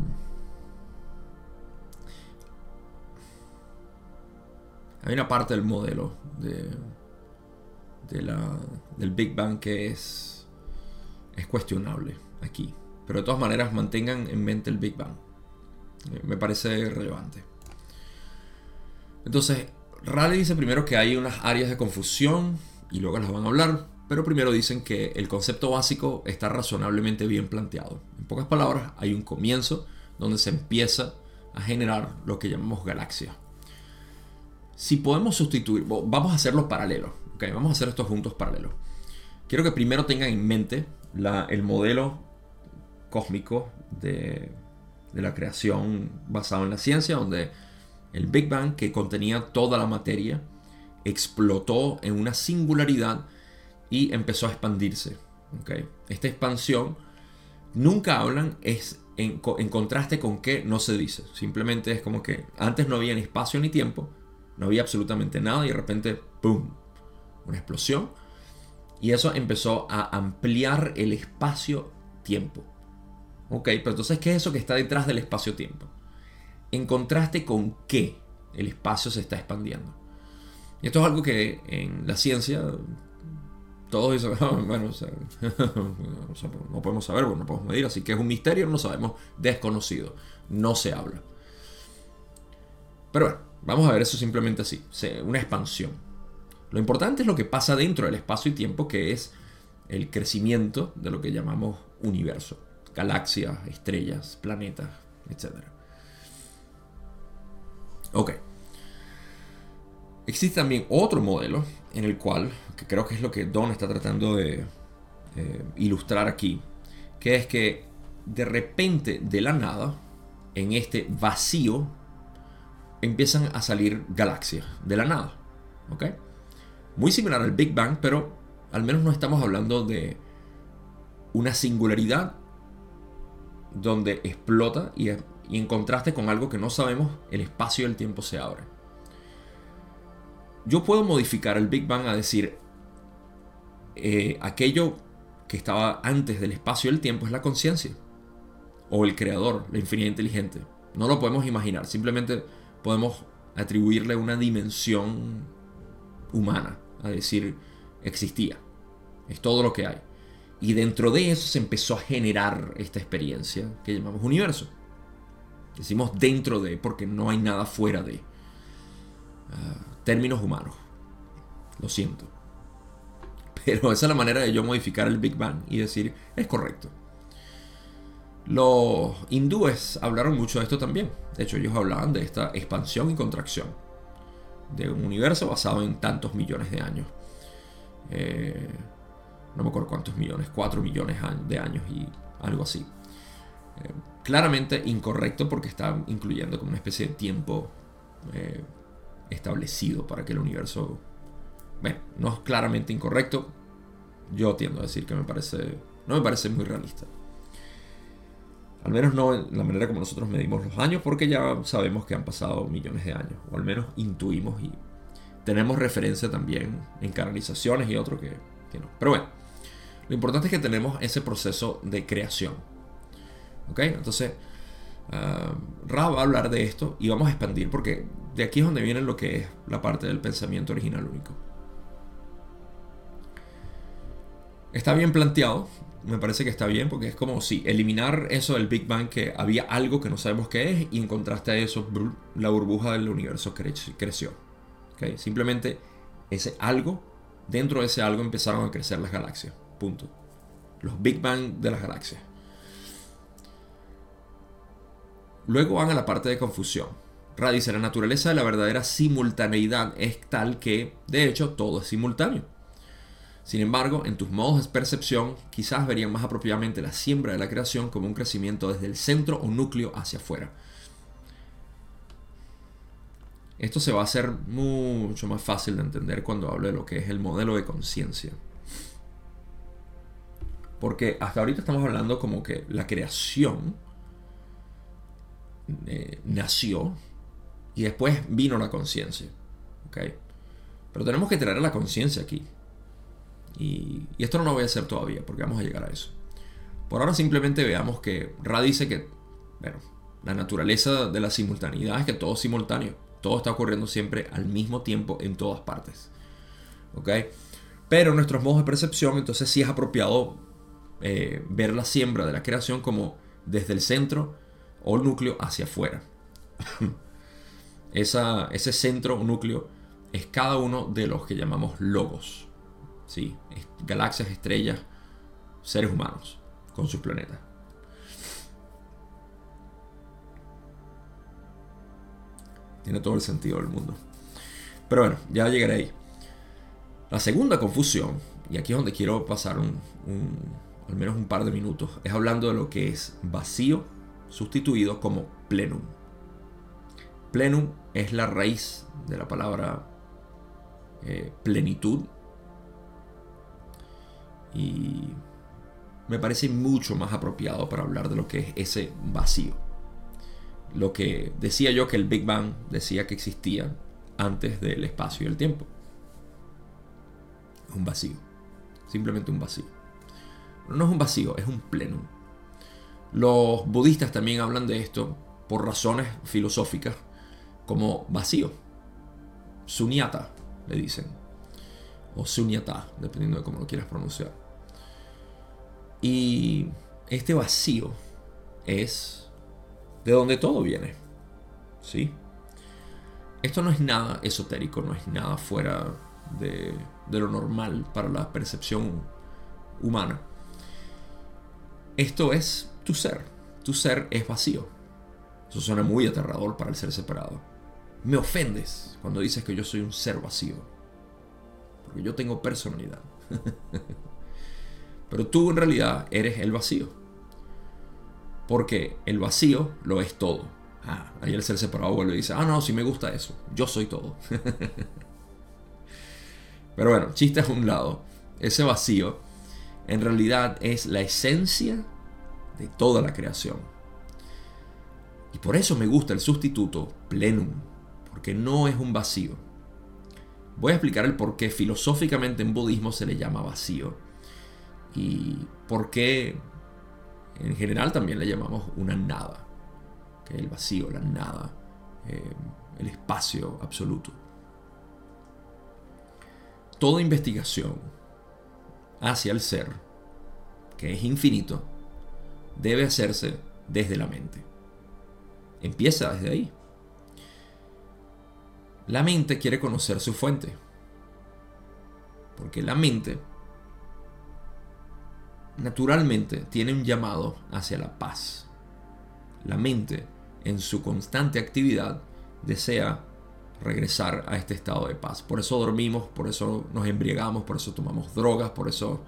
hay una parte del modelo de, de la, del Big Bang que es, es cuestionable aquí. Pero de todas maneras mantengan en mente el Big Bang. Eh, me parece relevante. Entonces, Raleigh dice primero que hay unas áreas de confusión y luego las van a hablar, pero primero dicen que el concepto básico está razonablemente bien planteado. En pocas palabras, hay un comienzo donde se empieza a generar lo que llamamos galaxias. Si podemos sustituir, vamos a hacerlo paralelo, ¿okay? vamos a hacer estos juntos paralelos. Quiero que primero tengan en mente el modelo cósmico de, de la creación basado en la ciencia, donde el Big Bang, que contenía toda la materia, explotó en una singularidad y empezó a expandirse. ¿okay? Esta expansión nunca hablan es en, contraste con que no se dice. Simplemente es como que antes no había ni espacio ni tiempo, no había absolutamente nada y de repente, ¡pum! Una explosión. Y eso empezó a ampliar el espacio-tiempo. Ok, pero entonces, ¿qué es eso que está detrás del espacio-tiempo? En contraste con qué el espacio se está expandiendo. Y esto es algo que en la ciencia todos dicen, [laughs] ah, bueno, [laughs] no podemos saber, no podemos medir, así que es un misterio, no sabemos, desconocido, no se habla. Pero bueno, vamos a ver eso simplemente así, una expansión. Lo importante es lo que pasa dentro del espacio y tiempo, que es el crecimiento de lo que llamamos universo galaxias, estrellas, planetas, etc. Ok. Existe también otro modelo en el cual, que creo que es lo que Don está tratando de ilustrar aquí, que es que de repente, de la nada, en este vacío, empiezan a salir galaxias de la nada. ¿Ok? Muy similar al Big Bang, pero al menos no estamos hablando de una singularidad donde explota y, en contraste con algo que no sabemos, el espacio y el tiempo se abren. Yo puedo modificar el Big Bang a decir, eh, aquello que estaba antes del espacio y el tiempo es la conciencia. O el creador, la infinidad inteligente. No lo podemos imaginar, simplemente podemos atribuirle una dimensión humana, a decir, existía. Es todo lo que hay. Y dentro de eso se empezó a generar esta experiencia que llamamos universo. Decimos dentro de, porque no hay nada fuera de. Ah, términos humanos. Lo siento. Pero esa es la manera de yo modificar el Big Bang y decir, es correcto. Los hindúes hablaron mucho de esto también. De hecho, ellos hablaban de esta expansión y contracción de un universo basado en tantos millones de años. Eh, no me acuerdo cuántos millones, 4 millones de años y algo así. Eh, claramente incorrecto porque está incluyendo como una especie de tiempo eh, establecido para que el universo bueno, no es claramente incorrecto. Yo tiendo a decir que me parece, no me parece muy realista. Al menos no en la manera como nosotros medimos los años, porque ya sabemos que han pasado millones de años, o al menos intuimos y tenemos referencia también en canalizaciones y otro que, no. Pero bueno, lo importante es que tenemos ese proceso de creación. ¿Ok? Entonces, uh, va a hablar de esto y vamos a expandir, porque de aquí es donde viene lo que es la parte del pensamiento original único. Está bien planteado, me parece que está bien, porque es como si eliminar eso del Big Bang, que había algo que no sabemos qué es, y en contraste a eso, la burbuja del universo creció. Simplemente ese algo, dentro de ese algo empezaron a crecer las galaxias. Punto. Los Big Bang de las galaxias. Luego van a la parte de confusión. Ra dice, la naturaleza de la verdadera simultaneidad es tal que, de hecho, todo es simultáneo. Sin embargo, en tus modos de percepción, quizás verían más apropiadamente la siembra de la creación como un crecimiento desde el centro o núcleo hacia afuera. Esto se va a hacer mucho más fácil de entender cuando hablo de lo que es el modelo de conciencia. Porque hasta ahorita estamos hablando como que la creación eh, nació y después vino la conciencia. Pero tenemos que traer la conciencia aquí. Y, esto no lo voy a hacer todavía porque vamos a llegar a eso. Por ahora simplemente veamos que Ra dice que, bueno, la naturaleza de la simultaneidad es que todo es simultáneo. Todo está ocurriendo siempre al mismo tiempo en todas partes. ¿Ok? Pero nuestros modos de percepción, entonces sí es apropiado eh, ver la siembra de la creación como desde el centro o núcleo hacia afuera. [laughs] ese centro o núcleo es cada uno de los que llamamos logos. Sí, galaxias, estrellas, seres humanos con sus planetas. Tiene todo el sentido del mundo. Pero bueno, ya llegaré ahí. La segunda confusión, y aquí es donde quiero pasar un, al menos un par de minutos, es hablando de lo que es vacío sustituido como plenum. Plenum es la raíz de la palabra eh, plenitud y me parece mucho más apropiado para hablar de lo que es ese vacío. Lo que decía yo que el Big Bang decía que existía antes del espacio y el tiempo. Un vacío. Simplemente un vacío. no es un vacío, es un pleno. Los budistas también hablan de esto por razones filosóficas como vacío. Sunyata, le dicen. O sunyata, dependiendo de cómo lo quieras pronunciar. Y este vacío es de donde todo viene. ¿Sí? Esto no es nada esotérico, no es nada fuera de, lo normal para la percepción humana. Esto es tu ser. Tu ser es vacío. Eso suena muy aterrador para el ser separado. Me ofendes cuando dices que yo soy un ser vacío. Porque yo tengo personalidad. [laughs] Pero tú en realidad eres el vacío. Porque el vacío lo es todo. Ah, ahí el ser separado vuelve y dice, ah, no, si me gusta eso, yo soy todo. [laughs] Pero bueno, chiste a un lado, ese vacío en realidad es la esencia de toda la creación. Y por eso me gusta el sustituto plenum, porque no es un vacío. Voy a explicar el por qué filosóficamente en budismo se le llama vacío y por qué en general también le llamamos una nada, que el vacío, la nada, eh, el espacio absoluto. Toda investigación hacia el ser, que es infinito, debe hacerse desde la mente. Empieza desde ahí. La mente quiere conocer su fuente, porque la mente naturalmente tiene un llamado hacia la paz. La mente, en su constante actividad, desea regresar a este estado de paz. Por eso dormimos, por eso nos embriagamos, por eso tomamos drogas, por eso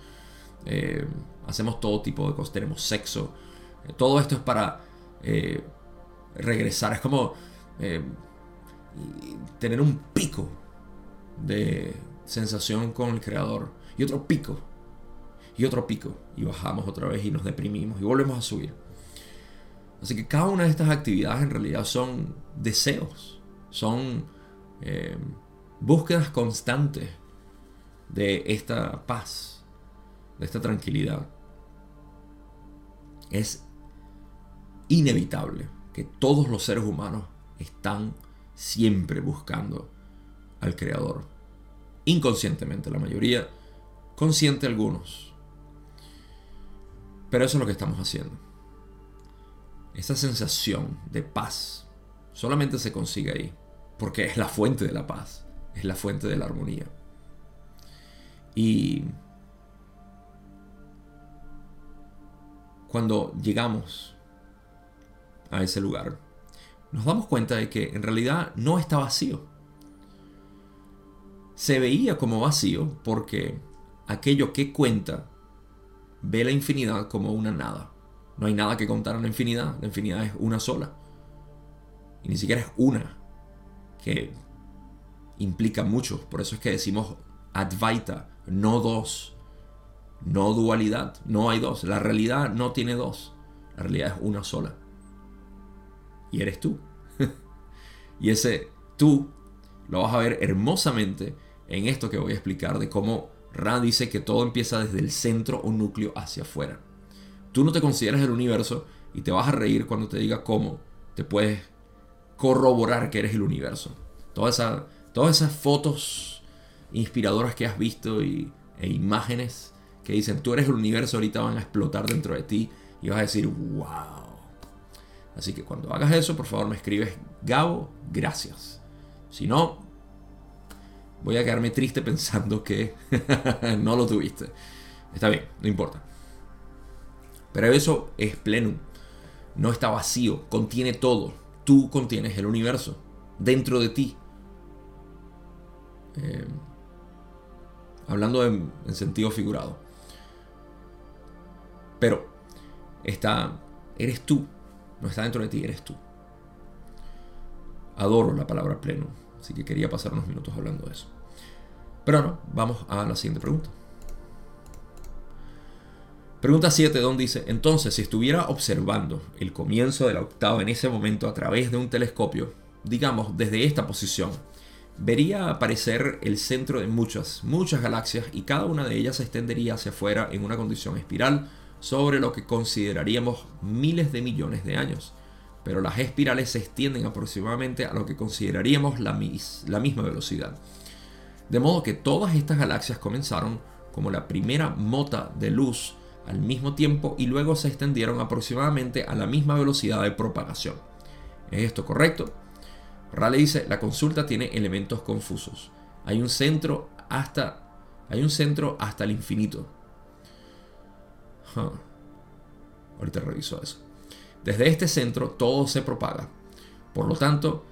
eh, hacemos todo tipo de cosas, tenemos sexo. Eh, todo esto es para eh, regresar, es como tener un pico de sensación con el creador. Y otro pico. Y otro pico. Y bajamos otra vez y nos deprimimos y volvemos a subir. Así que cada una de estas actividades en realidad son deseos, son eh, búsquedas constantes de esta paz, de esta tranquilidad. Es inevitable que todos los seres humanos están siempre buscando al Creador. Inconscientemente la mayoría, consciente algunos. Pero eso es lo que estamos haciendo. Esa sensación de paz solamente se consigue ahí porque es la fuente de la paz, es la fuente de la armonía. Y cuando llegamos a ese lugar, nos damos cuenta de que en realidad no está vacío. Se veía como vacío porque aquello que cuenta ve la infinidad como una nada. No hay nada que contar en la infinidad, la infinidad es una sola. Y ni siquiera es una, que implica mucho. Por eso es que decimos Advaita, no dos, no dualidad, no hay dos. La realidad no tiene dos, la realidad es una sola. Y eres tú. [laughs] y ese tú lo vas a ver hermosamente en esto que voy a explicar de cómo Ra dice que todo empieza desde el centro o núcleo hacia afuera. Tú no te consideras el universo y te vas a reír cuando te diga cómo te puedes corroborar que eres el universo. Todas esas fotos inspiradoras que has visto y, e imágenes que dicen tú eres el universo, ahorita van a explotar dentro de ti y vas a decir, wow. Así que cuando hagas eso, por favor me escribes, Gabo, gracias. Si no, voy a quedarme triste [laughs] pensando que [laughs] no lo tuviste. Está bien, no importa. Pero eso es pleno. No está vacío, contiene todo tú contienes el universo dentro de ti. Eh, hablando en, sentido figurado. Pero está, eres tú, no está dentro de ti, eres tú. Adoro la palabra pleno, así que quería pasar unos minutos hablando de eso. Pero no, vamos a la siguiente pregunta. Pregunta 7, Don dice, entonces si estuviera observando el comienzo de la octava en ese momento a través de un telescopio, digamos desde esta posición, vería aparecer el centro de muchas, muchas galaxias y cada una de ellas se extendería hacia afuera en una condición espiral sobre lo que consideraríamos miles de millones de años. Pero las espirales se extienden aproximadamente a lo que consideraríamos la, la misma velocidad. De modo que todas estas galaxias comenzaron como la primera mota de luz al mismo tiempo y luego se extendieron aproximadamente a la misma velocidad de propagación. ¿Es esto correcto? Raleigh dice, la consulta tiene elementos confusos. Hay un centro hasta hay un centro hasta el infinito. Ahorita reviso eso. Desde este centro todo se propaga. Por lo tanto,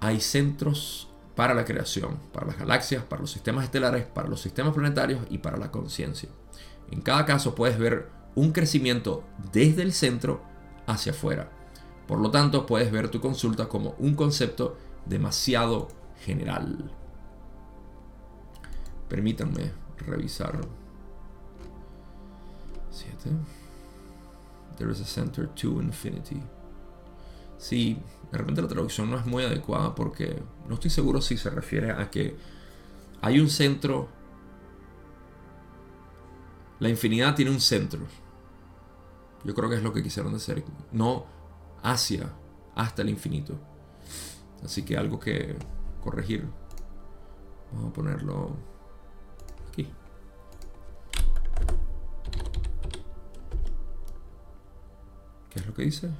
hay centros para la creación, para las galaxias, para los sistemas estelares, para los sistemas planetarios y para la conciencia. En cada caso puedes ver un crecimiento desde el centro hacia afuera. Por lo tanto, puedes ver tu consulta como un concepto demasiado general. Permítanme revisar. 7. There is a center to infinity. Sí, de repente la traducción no es muy adecuada porque no estoy seguro si se refiere a que hay un centro. La infinidad tiene un centro. Yo creo que es lo que quisieron decir. No hacia, hasta el infinito. Así que algo que corregir. Vamos a ponerlo ¿Qué es lo que dice?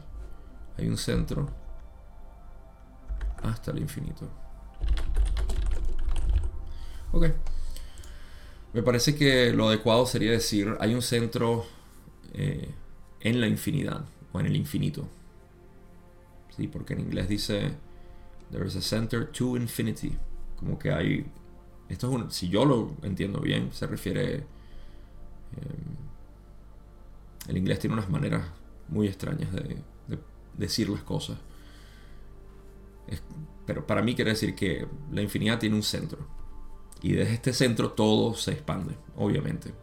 Hay un centro hasta el infinito. Ok. Me parece que lo adecuado sería decir hay un centro eh, en la infinidad o en el infinito. Sí, porque en inglés dice there is a center to infinity. Como que hay. Esto es un. Si yo lo entiendo bien, se refiere. Em, el inglés tiene unas maneras muy extrañas de, decir las cosas. pero para mí quiere decir que la infinidad tiene un centro. Y desde este centro todo se expande, obviamente.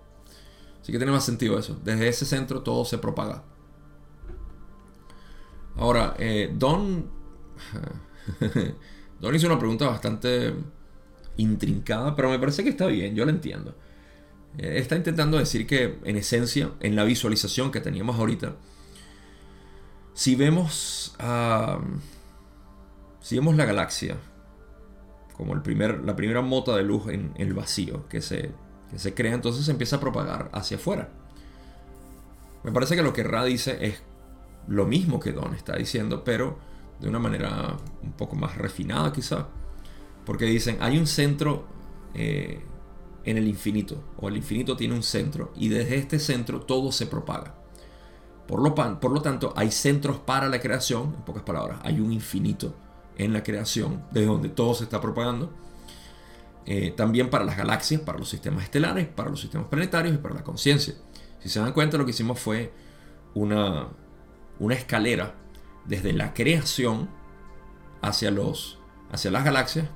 Así que tiene más sentido eso. Desde ese centro todo se propaga. Ahora, eh, Don. [laughs] Don hizo una pregunta bastante intrincada, pero me parece que está bien, yo lo entiendo. Eh, está intentando decir que, en esencia, en la visualización que teníamos ahorita, si vemos, la galaxia como el primer, la primera mota de luz en, el vacío que se, que se crea, entonces se empieza a propagar hacia afuera. Me parece que lo que Ra dice es lo mismo que Don está diciendo, pero de una manera un poco más refinada quizá. Porque dicen, hay un centro eh, en el infinito, o el infinito tiene un centro, y desde este centro todo se propaga. Por lo, tanto, hay centros para la creación, en pocas palabras, hay un infinito en la creación, desde donde todo se está propagando. Eh, también para las galaxias, para los sistemas estelares, para los sistemas planetarios y para la conciencia. Si se dan cuenta, lo que hicimos fue una, una escalera desde la creación hacia, los, hacia las galaxias,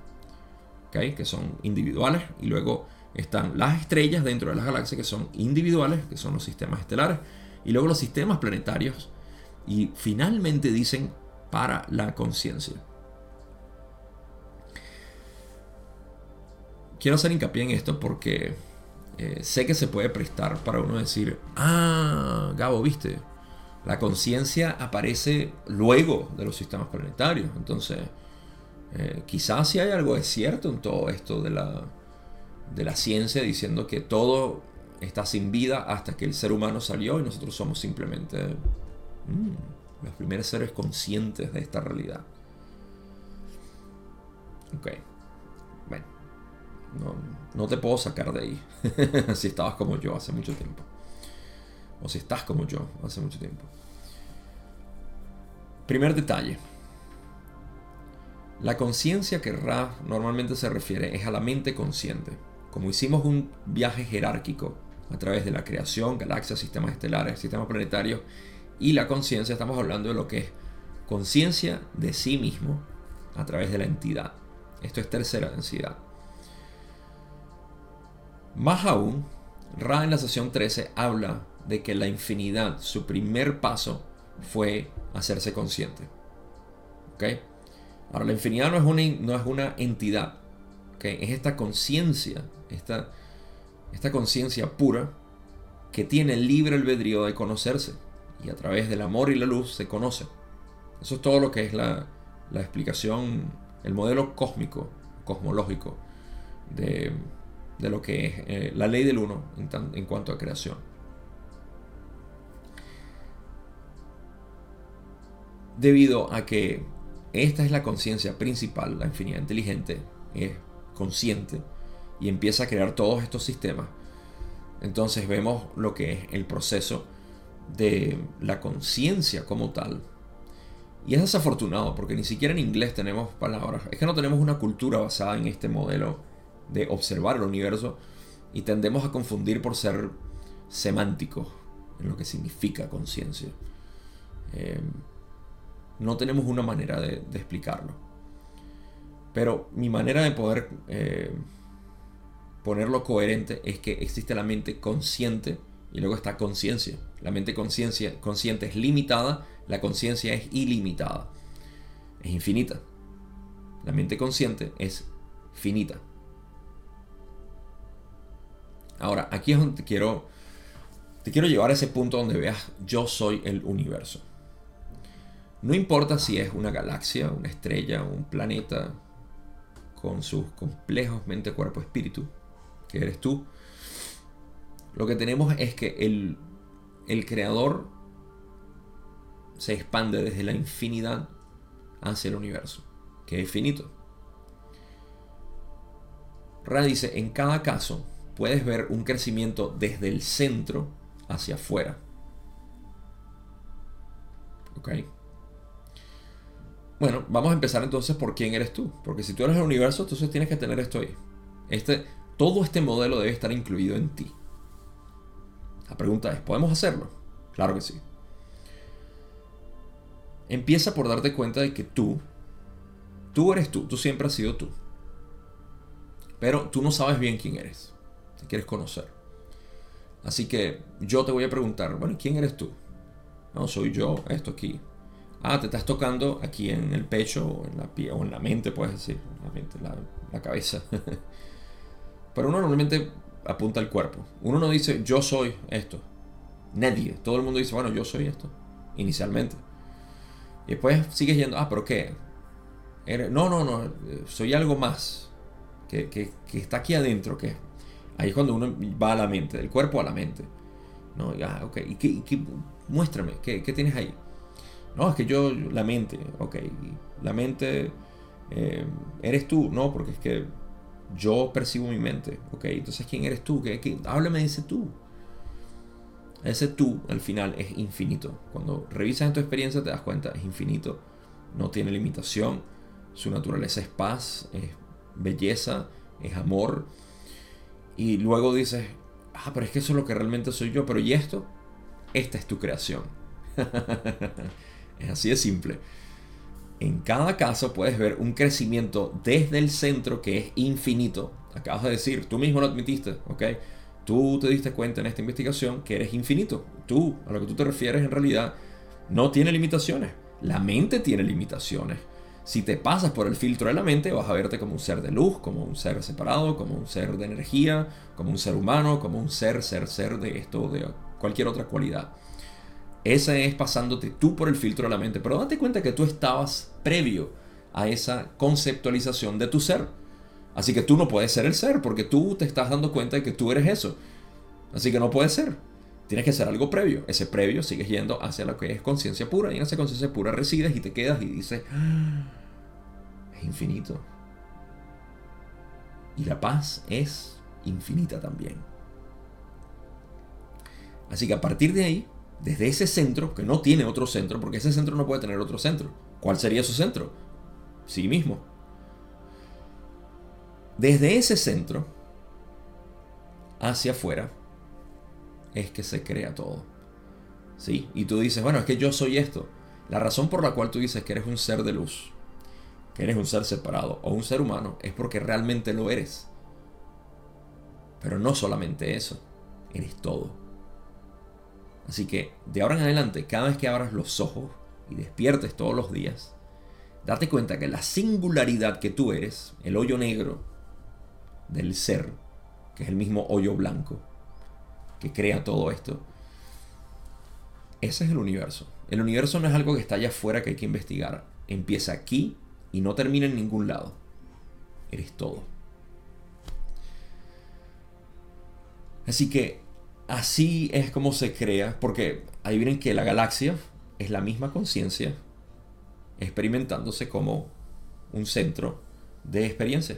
que son individuales, y luego están las estrellas dentro de las galaxias, que son individuales, que son los sistemas estelares, y luego los sistemas planetarios, y finalmente dicen para la conciencia. Quiero hacer hincapié en esto porque eh, sé que se puede prestar para uno decir, ah, Gabo, viste, la conciencia aparece luego de los sistemas planetarios. Entonces, eh, quizás si hay algo de cierto en todo esto de la, de la ciencia, diciendo que todo está sin vida hasta que el ser humano salió y nosotros somos simplemente mm, los primeros seres conscientes de esta realidad. Ok. Bueno. No, no te puedo sacar de ahí. [laughs] si estabas como yo hace mucho tiempo. O si estás como yo hace mucho tiempo. Primer detalle. La conciencia que Ra normalmente se refiere es a la mente consciente. Como hicimos un viaje jerárquico a través de la creación, galaxias, sistemas estelares, sistemas planetarios y la conciencia, estamos hablando de lo que es conciencia de sí mismo a través de la entidad. Esto es tercera densidad. Más aún, Ra en la sesión 13 habla de que la infinidad, su primer paso fue hacerse consciente. ¿Ok? Ahora, la infinidad no es una, no es una entidad. ¿Ok? Es esta conciencia, esta, esta conciencia pura que tiene el libre albedrío de conocerse. Y a través del amor y la luz se conoce. Eso es todo lo que es la, la explicación, el modelo cósmico, cosmológico de, de lo que es eh, la ley del uno en, en cuanto a creación. debido a que esta es la conciencia principal, la infinidad inteligente, es consciente y empieza a crear todos estos sistemas. Entonces vemos lo que es el proceso de la conciencia como tal. Y es desafortunado porque ni siquiera en inglés tenemos palabras. Es que no tenemos una cultura basada en este modelo de observar el universo y tendemos a confundir por ser semánticos en lo que significa conciencia. Eh, no tenemos una manera de, explicarlo. Pero mi manera de poder eh, ponerlo coherente es que existe la mente consciente y luego está conciencia. La mente consciente es limitada, la conciencia es ilimitada. Es infinita. La mente consciente es finita. Ahora, aquí es donde quiero, te quiero llevar a ese punto donde veas yo soy el universo. No importa si es una galaxia, una estrella, un planeta, con sus complejos mente, cuerpo, espíritu, que eres tú. Lo que tenemos es que el, el creador se expande desde la infinidad hacia el universo, que es finito. Ra dice, en cada caso puedes ver un crecimiento desde el centro hacia afuera. ¿Ok? Bueno, vamos a empezar entonces por quién eres tú. Porque si tú eres el universo, entonces tienes que tener esto ahí. Este, todo este modelo debe estar incluido en ti. La pregunta es, ¿podemos hacerlo? Claro que sí. Empieza por darte cuenta de que tú, tú eres tú, tú siempre has sido tú. Pero tú no sabes bien quién eres, te quieres conocer. Así que yo te voy a preguntar, bueno, ¿quién eres tú? No, soy yo, esto aquí. Ah, te estás tocando aquí en el pecho o en la, pie, o en la mente, puedes decir, la mente, la, la cabeza. [laughs] Pero uno normalmente apunta al cuerpo. Uno no dice, yo soy esto. Nadie. Todo el mundo dice, bueno, yo soy esto. Inicialmente. Y después sigues yendo, ah, pero ¿qué? No, no, no, soy algo más. Que, que, está aquí adentro. Que ahí es cuando uno va a la mente, del cuerpo a la mente. No, ah, ok. ¿Y qué, muéstrame, ¿qué, ¿qué, tienes ahí? No, es que yo, la mente, ok. La mente, eh, eres tú, no, porque es que yo percibo mi mente, ok. Entonces, ¿quién eres tú? Háblame de ese tú. Ese tú al final es infinito. Cuando revisas en tu experiencia te das cuenta, es infinito. No tiene limitación. Su naturaleza es paz, es belleza, es amor. Y luego dices, ah, pero es que eso es lo que realmente soy yo. Pero ¿y esto? Esta es tu creación. [laughs] es así de simple. En cada caso puedes ver un crecimiento desde el centro que es infinito. Acabas de decir, tú mismo lo admitiste, ¿ok? Tú te diste cuenta en esta investigación que eres infinito. Tú, a lo que tú te refieres en realidad, no tiene limitaciones. La mente tiene limitaciones. Si te pasas por el filtro de la mente, vas a verte como un ser de luz, como un ser separado, como un ser de energía, como un ser humano, como un ser, ser, ser de esto, de cualquier otra cualidad. Esa es pasándote tú por el filtro de la mente. Pero date cuenta que tú estabas previo a esa conceptualización de tu ser. Así que tú no puedes ser el ser porque tú te estás dando cuenta de que tú eres eso. Así que no puedes ser. Tienes que ser algo previo. Ese previo sigues yendo hacia lo que es conciencia pura y en esa conciencia pura resides y te quedas y dices, ah, es infinito. Y la paz es infinita también. Así que a partir de ahí, desde ese centro, que no tiene otro centro, porque ese centro no puede tener otro centro. ¿Cuál sería su centro? Sí mismo. Desde ese centro hacia afuera es que se crea todo. ¿Sí? Y tú dices, bueno, es que yo soy esto. La razón por la cual tú dices que eres un ser de luz, que eres un ser separado o un ser humano, es porque realmente lo eres. Pero no solamente eso, eres todo. Así que de ahora en adelante, cada vez que abras los ojos y despiertes todos los días, date cuenta que la singularidad que tú eres, el hoyo negro, del ser, que es el mismo hoyo blanco que crea todo esto. Ese es el universo. El universo no es algo que está allá afuera que hay que investigar. Empieza aquí y no termina en ningún lado. Eres todo. Así que así es como se crea, porque adivinen que la galaxia es la misma conciencia experimentándose como un centro de experiencia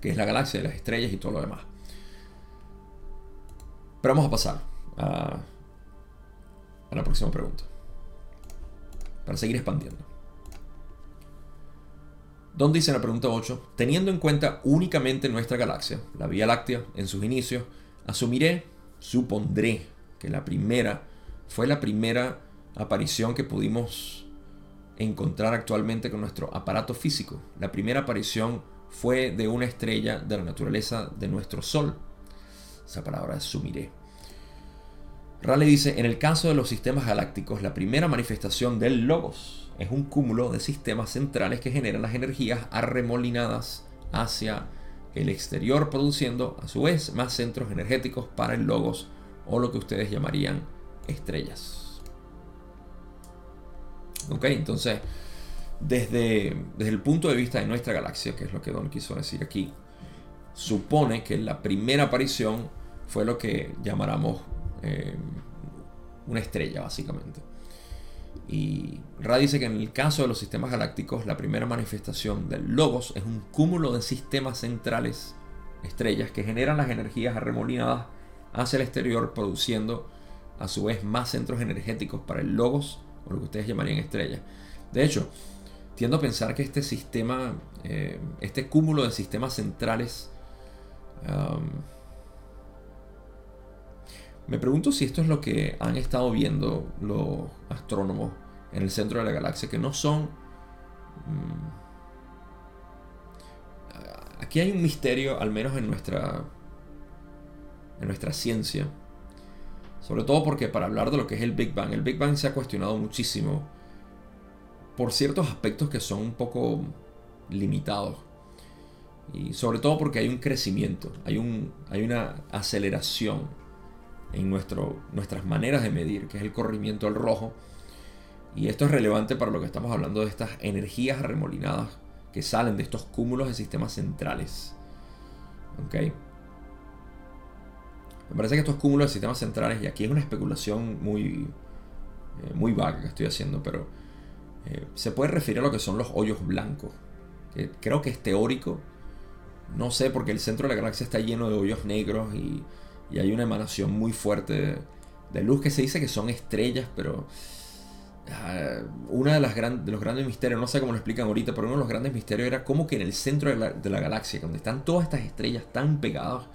que es la galaxia, las estrellas y todo lo demás. Pero vamos a pasar a, la próxima pregunta. Para seguir expandiendo. Don dice la pregunta 8, teniendo en cuenta únicamente nuestra galaxia, la Vía Láctea, en sus inicios, asumiré, supondré que la primera fue la primera aparición que pudimos encontrar actualmente con nuestro aparato físico. La primera aparición fue de una estrella de la naturaleza de nuestro Sol. Esa palabra es sumiré. Raleigh dice, en el caso de los sistemas galácticos, la primera manifestación del logos es un cúmulo de sistemas centrales que generan las energías arremolinadas hacia el exterior, produciendo a su vez más centros energéticos para el logos o lo que ustedes llamarían estrellas. Ok, entonces, desde, desde el punto de vista de nuestra galaxia, que es lo que Don quiso decir aquí, supone que la primera aparición fue lo que llamáramos eh, una estrella, básicamente. Y Ra dice que en el caso de los sistemas galácticos, la primera manifestación del logos es un cúmulo de sistemas centrales, estrellas, que generan las energías arremolinadas hacia el exterior, produciendo a su vez más centros energéticos para el logos, o lo que ustedes llamarían estrellas. De hecho, tiendo a pensar que este sistema, eh, este cúmulo de sistemas centrales, me pregunto si esto es lo que han estado viendo los astrónomos en el centro de la galaxia, que no son... Mm, aquí hay un misterio, al menos en nuestra, en nuestra ciencia, sobre todo porque para hablar de lo que es el Big Bang, el Big Bang se ha cuestionado muchísimo por ciertos aspectos que son un poco limitados. Y sobre todo porque hay un crecimiento, hay, un, hay una aceleración en nuestras maneras de medir, que es el corrimiento al rojo. Y esto es relevante para lo que estamos hablando de estas energías remolinadas que salen de estos cúmulos de sistemas centrales. ¿Ok? Me parece que estos cúmulos de sistemas centrales, y aquí es una especulación muy, eh, muy vaga que estoy haciendo, pero eh, se puede referir a lo que son los hoyos blancos. Que creo que es teórico. No sé, porque el centro de la galaxia está lleno de hoyos negros y y hay una emanación muy fuerte de, luz que se dice que son estrellas, pero uh, una de, los grandes misterios, no sé cómo lo explican ahorita, pero uno de los grandes misterios era cómo que en el centro de la, galaxia, donde están todas estas estrellas tan pegadas,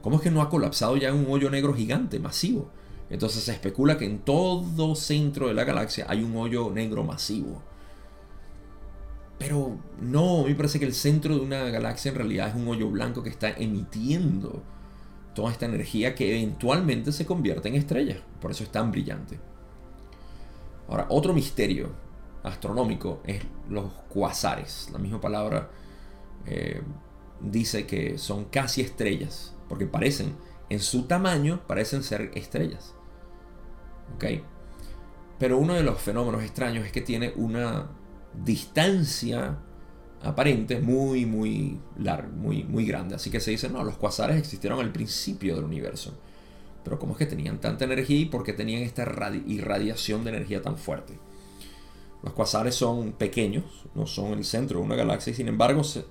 cómo es que no ha colapsado ya un hoyo negro gigante, masivo. Entonces se especula que en todo centro de la galaxia hay un hoyo negro masivo. Pero no, a mí me parece que el centro de una galaxia en realidad es un hoyo blanco que está emitiendo toda esta energía que eventualmente se convierte en estrella. Por eso es tan brillante. Ahora, otro misterio astronómico es los cuasares. La misma palabra eh, dice que son casi estrellas, porque parecen, en su tamaño, parecen ser estrellas. Pero uno de los fenómenos extraños es que tiene una distancia aparente muy, muy largo, muy, muy grande. Así que se dice, no, los cuasares existieron al principio del universo. Pero ¿cómo es que tenían tanta energía y por qué tenían esta irradiación de energía tan fuerte? Los cuasares son pequeños, no son el centro de una galaxia y sin embargo se,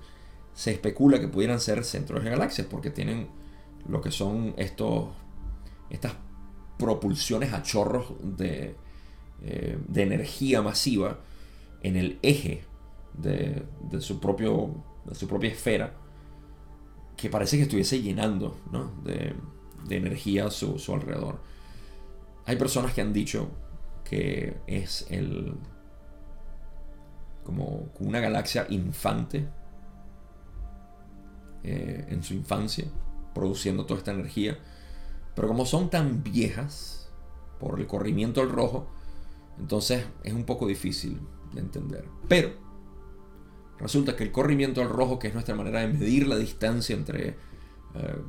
especula que pudieran ser centros de galaxias porque tienen lo que son estos, estas propulsiones a chorros de, eh, de energía masiva en el eje de, su, propio, de su propia esfera que parece que estuviese llenando de, energía a su, su, alrededor. Hay personas que han dicho que es el como una galaxia infante eh, en su infancia, produciendo toda esta energía. Pero como son tan viejas por el corrimiento al rojo, entonces es un poco difícil de entender. Pero Resulta que el corrimiento al rojo, que es nuestra manera de medir la distancia entre eh,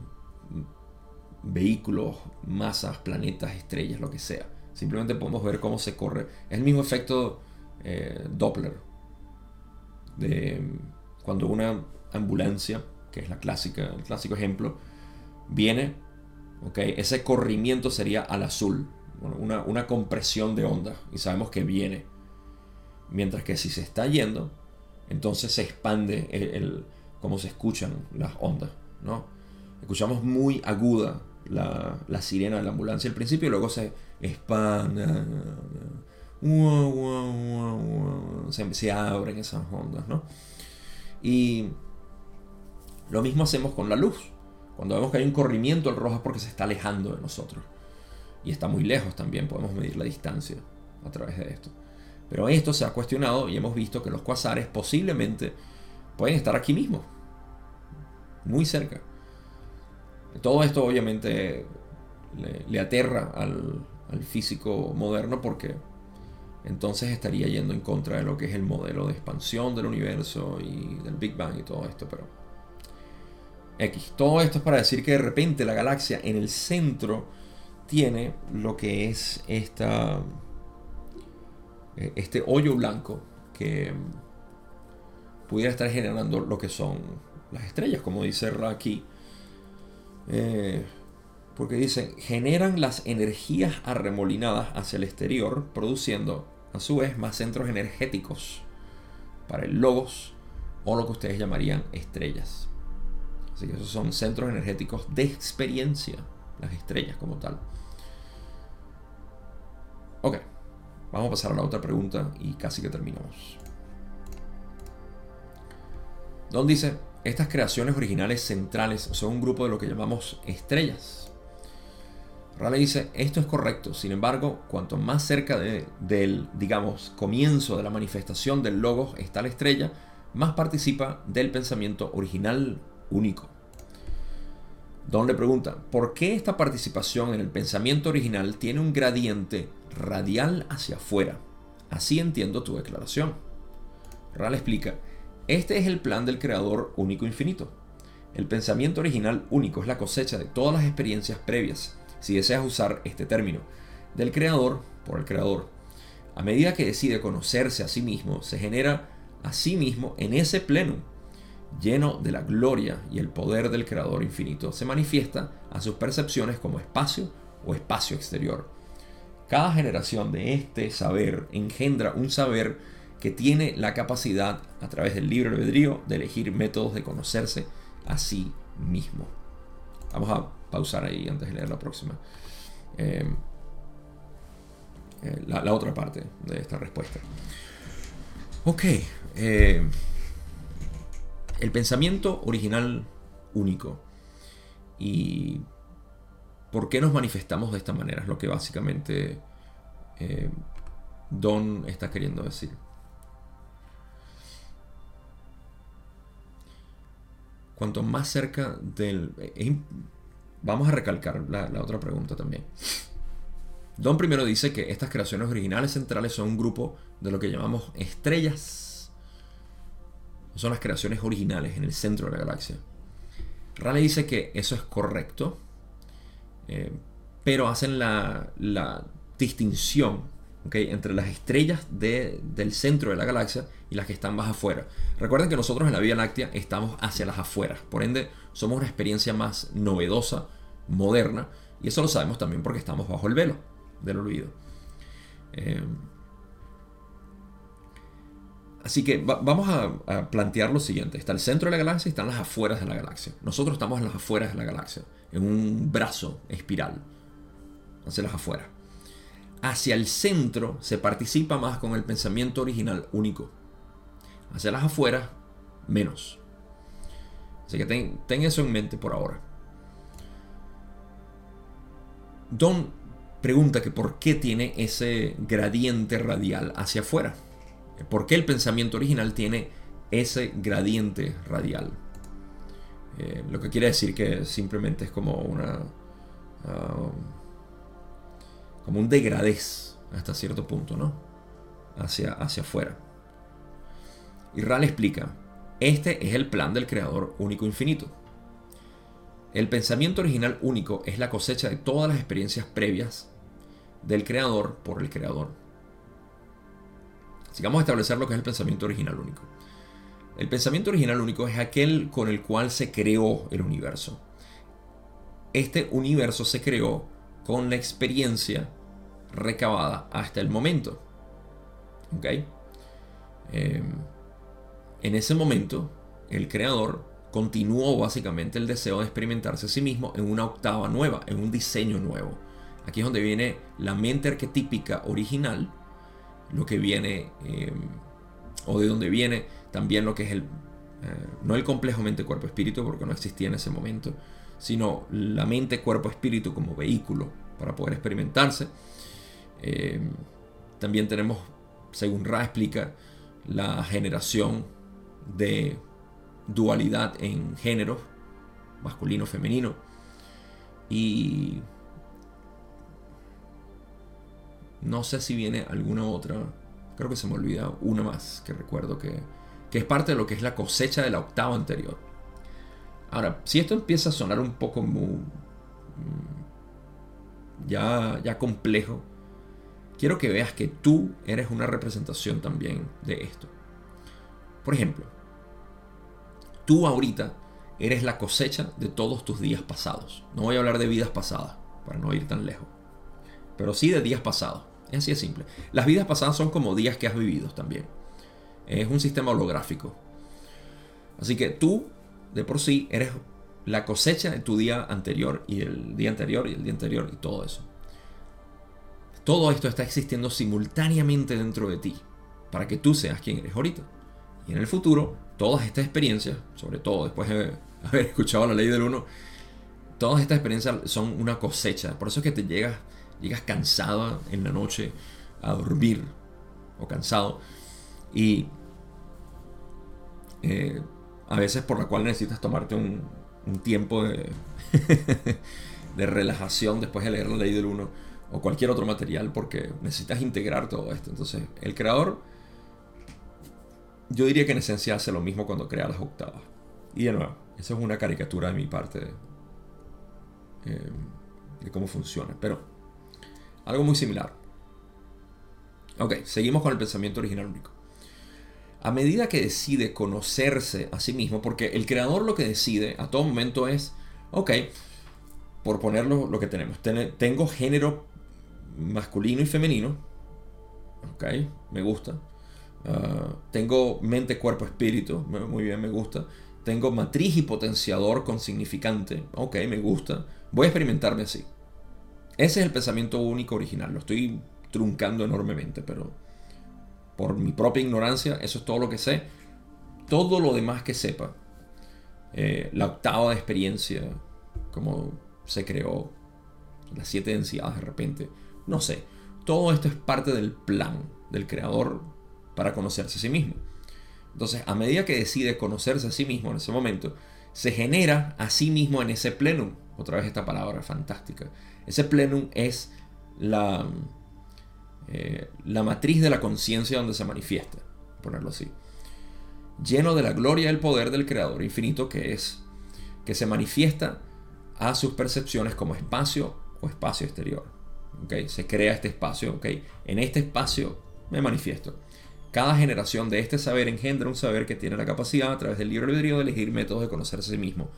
vehículos, masas, planetas, estrellas, lo que sea. Simplemente podemos ver cómo se corre. Es el mismo efecto eh, Doppler. De cuando una ambulancia, que es la clásica, el clásico ejemplo, viene, okay, ese corrimiento sería al azul, una, una compresión de onda, y sabemos que viene. Mientras que si se está yendo, entonces se expande el, cómo se escuchan las ondas, ¿no? Escuchamos muy aguda la, sirena de la ambulancia al principio y luego se expande, se, se abren esas ondas, ¿no? Y lo mismo hacemos con la luz. Cuando vemos que hay un corrimiento al rojo es porque se está alejando de nosotros. y está muy lejos también, podemos medir la distancia a través de esto. Pero esto se ha cuestionado y hemos visto que los cuasares posiblemente pueden estar aquí mismo, muy cerca. Todo esto obviamente le, aterra al, al físico moderno porque entonces estaría yendo en contra de lo que es el modelo de expansión del universo y del Big Bang y todo esto, pero X. Todo esto es para decir que de repente la galaxia en el centro tiene lo que es esta, este hoyo blanco que pudiera estar generando lo que son las estrellas, como dice Raki. Eh, porque dicen, generan las energías arremolinadas hacia el exterior, produciendo a su vez más centros energéticos para el logos o lo que ustedes llamarían estrellas. Así que esos son centros energéticos de experiencia, las estrellas como tal. Ok, vamos a pasar a la otra pregunta y casi que terminamos. Don dice, estas creaciones originales centrales son un grupo de lo que llamamos estrellas. Raleigh dice, esto es correcto, sin embargo, cuanto más cerca del, digamos, comienzo de la manifestación del logos está la estrella, más participa del pensamiento original único. Don le pregunta, ¿por qué esta participación en el pensamiento original tiene un gradiente radial hacia afuera? Así entiendo tu declaración. Raleigh explica, este es el plan del creador único infinito. El pensamiento original único es la cosecha de todas las experiencias previas si deseas usar este término, del creador por el creador. A medida que decide conocerse a sí mismo, se genera a sí mismo en ese pleno, lleno de la gloria y el poder del creador infinito, se manifiesta a sus percepciones como espacio o espacio exterior. Cada generación de este saber engendra un saber que tiene la capacidad, a través del libre albedrío, de elegir métodos de conocerse a sí mismo. Vamos a pausar ahí antes de leer la próxima. Eh, eh, la, otra parte de esta respuesta. Ok. Eh, el pensamiento original único. ¿Y por qué nos manifestamos de esta manera? Es lo que básicamente Don está queriendo decir. Cuanto más cerca del... Vamos a recalcar la, otra pregunta también. Don primero dice que estas creaciones originales centrales son un grupo de lo que llamamos estrellas. Son las creaciones originales en el centro de la galaxia. Raleigh dice que eso es correcto, eh, pero hacen la, distinción entre las estrellas del centro de la galaxia y las que están más afuera. Recuerden que nosotros en la Vía Láctea estamos hacia las afueras, por ende somos una experiencia más novedosa moderna, y eso lo sabemos también porque estamos bajo el velo del olvido. Eh, así que vamos a, plantear lo siguiente. Está el centro de la galaxia y están las afueras de la galaxia. Nosotros estamos en las afueras de la galaxia, en un brazo espiral, hacia las afueras. Hacia el centro se participa más con el pensamiento original único. Hacia las afueras, menos. Así que ten eso en mente por ahora. Don pregunta que por qué tiene ese gradiente radial hacia afuera. ¿Por qué el pensamiento original tiene ese gradiente radial? Eh, lo que quiere decir que simplemente es como una... Ah, como un degradez hasta cierto punto, ¿no? Hacia, hacia afuera. Y Ral explica, este es el plan del creador único infinito. El pensamiento original único es la cosecha de todas las experiencias previas del creador por el creador. Así vamos a establecer lo que es el pensamiento original único. El pensamiento original único es aquel con el cual se creó el universo. Este universo se creó con la experiencia recabada hasta el momento. ¿Ok? Eh, en ese momento, el creador continuó básicamente el deseo de experimentarse a sí mismo en una octava nueva, en un diseño nuevo. Aquí es donde viene la mente arquetípica original, lo que viene, eh, o de donde viene también lo que es el, eh, no el complejo mente-cuerpo-espíritu, porque no existía en ese momento, sino la mente-cuerpo-espíritu como vehículo para poder experimentarse. Eh, también tenemos, según Ra explica, la generación de dualidad en género, masculino, femenino. Y no sé si viene alguna otra, creo que se me olvida una más que recuerdo que, que es parte de lo que es la cosecha de la octava anterior. Ahora, si esto empieza a sonar un poco muy, mm, ya, ya complejo, quiero que veas que tú eres una representación también de esto. Por ejemplo, tú ahorita eres la cosecha de todos tus días pasados. No voy a hablar de vidas pasadas, para no ir tan lejos. Pero sí de días pasados. Es así de simple. Las vidas pasadas son como días que has vivido también. Es un sistema holográfico. Así que tú, de por sí, eres la cosecha de tu día anterior y el día anterior y el día anterior y todo eso. Todo esto está existiendo simultáneamente dentro de ti para que tú seas quien eres ahorita. Y en el futuro, todas estas experiencias, sobre todo después de haber [laughs] escuchado la ley del uno, todas estas experiencias son una cosecha. Por eso es que te llegas, llegas cansado en la noche a dormir o cansado. Y eh, a veces por la cual necesitas tomarte un, tiempo [laughs] de, relajación después de leer la ley del uno o cualquier otro material porque necesitas integrar todo esto. Entonces, el creador, yo diría que en esencia hace lo mismo cuando crea las octavas. Y de nuevo, esa es una caricatura de mi parte eh, de cómo funciona. Pero algo muy similar. Ok, seguimos con el pensamiento original único. A medida que decide conocerse a sí mismo, porque el creador lo que decide a todo momento es, ok, por ponerlo lo que tenemos, tengo género masculino y femenino. Ok, me gusta. Ah, tengo mente, cuerpo, espíritu. Muy bien, me gusta. Tengo matriz y potenciador con significante. Ok, me gusta. Voy a experimentarme así. Ese es el pensamiento único original. Lo estoy truncando enormemente, pero por mi propia ignorancia, eso es todo lo que sé. Todo lo demás que sepa, eh, la octava experiencia, como se creó, las siete densidades de repente, no sé. Todo esto es parte del plan del creador para conocerse a sí mismo. Entonces, a medida que decide conocerse a sí mismo en ese momento, se genera a sí mismo en ese plenum. Otra vez esta palabra fantástica. Ese plenum es la, eh, la matriz de la conciencia donde se manifiesta, ponerlo así. Lleno de la gloria y el poder del Creador infinito que es, que se manifiesta a sus percepciones como espacio o espacio exterior. Se crea este espacio, ¿okay? En este espacio me manifiesto. Cada generación de este saber engendra un saber que tiene la capacidad a través del libre albedrío de elegir métodos de conocerse a sí mismo.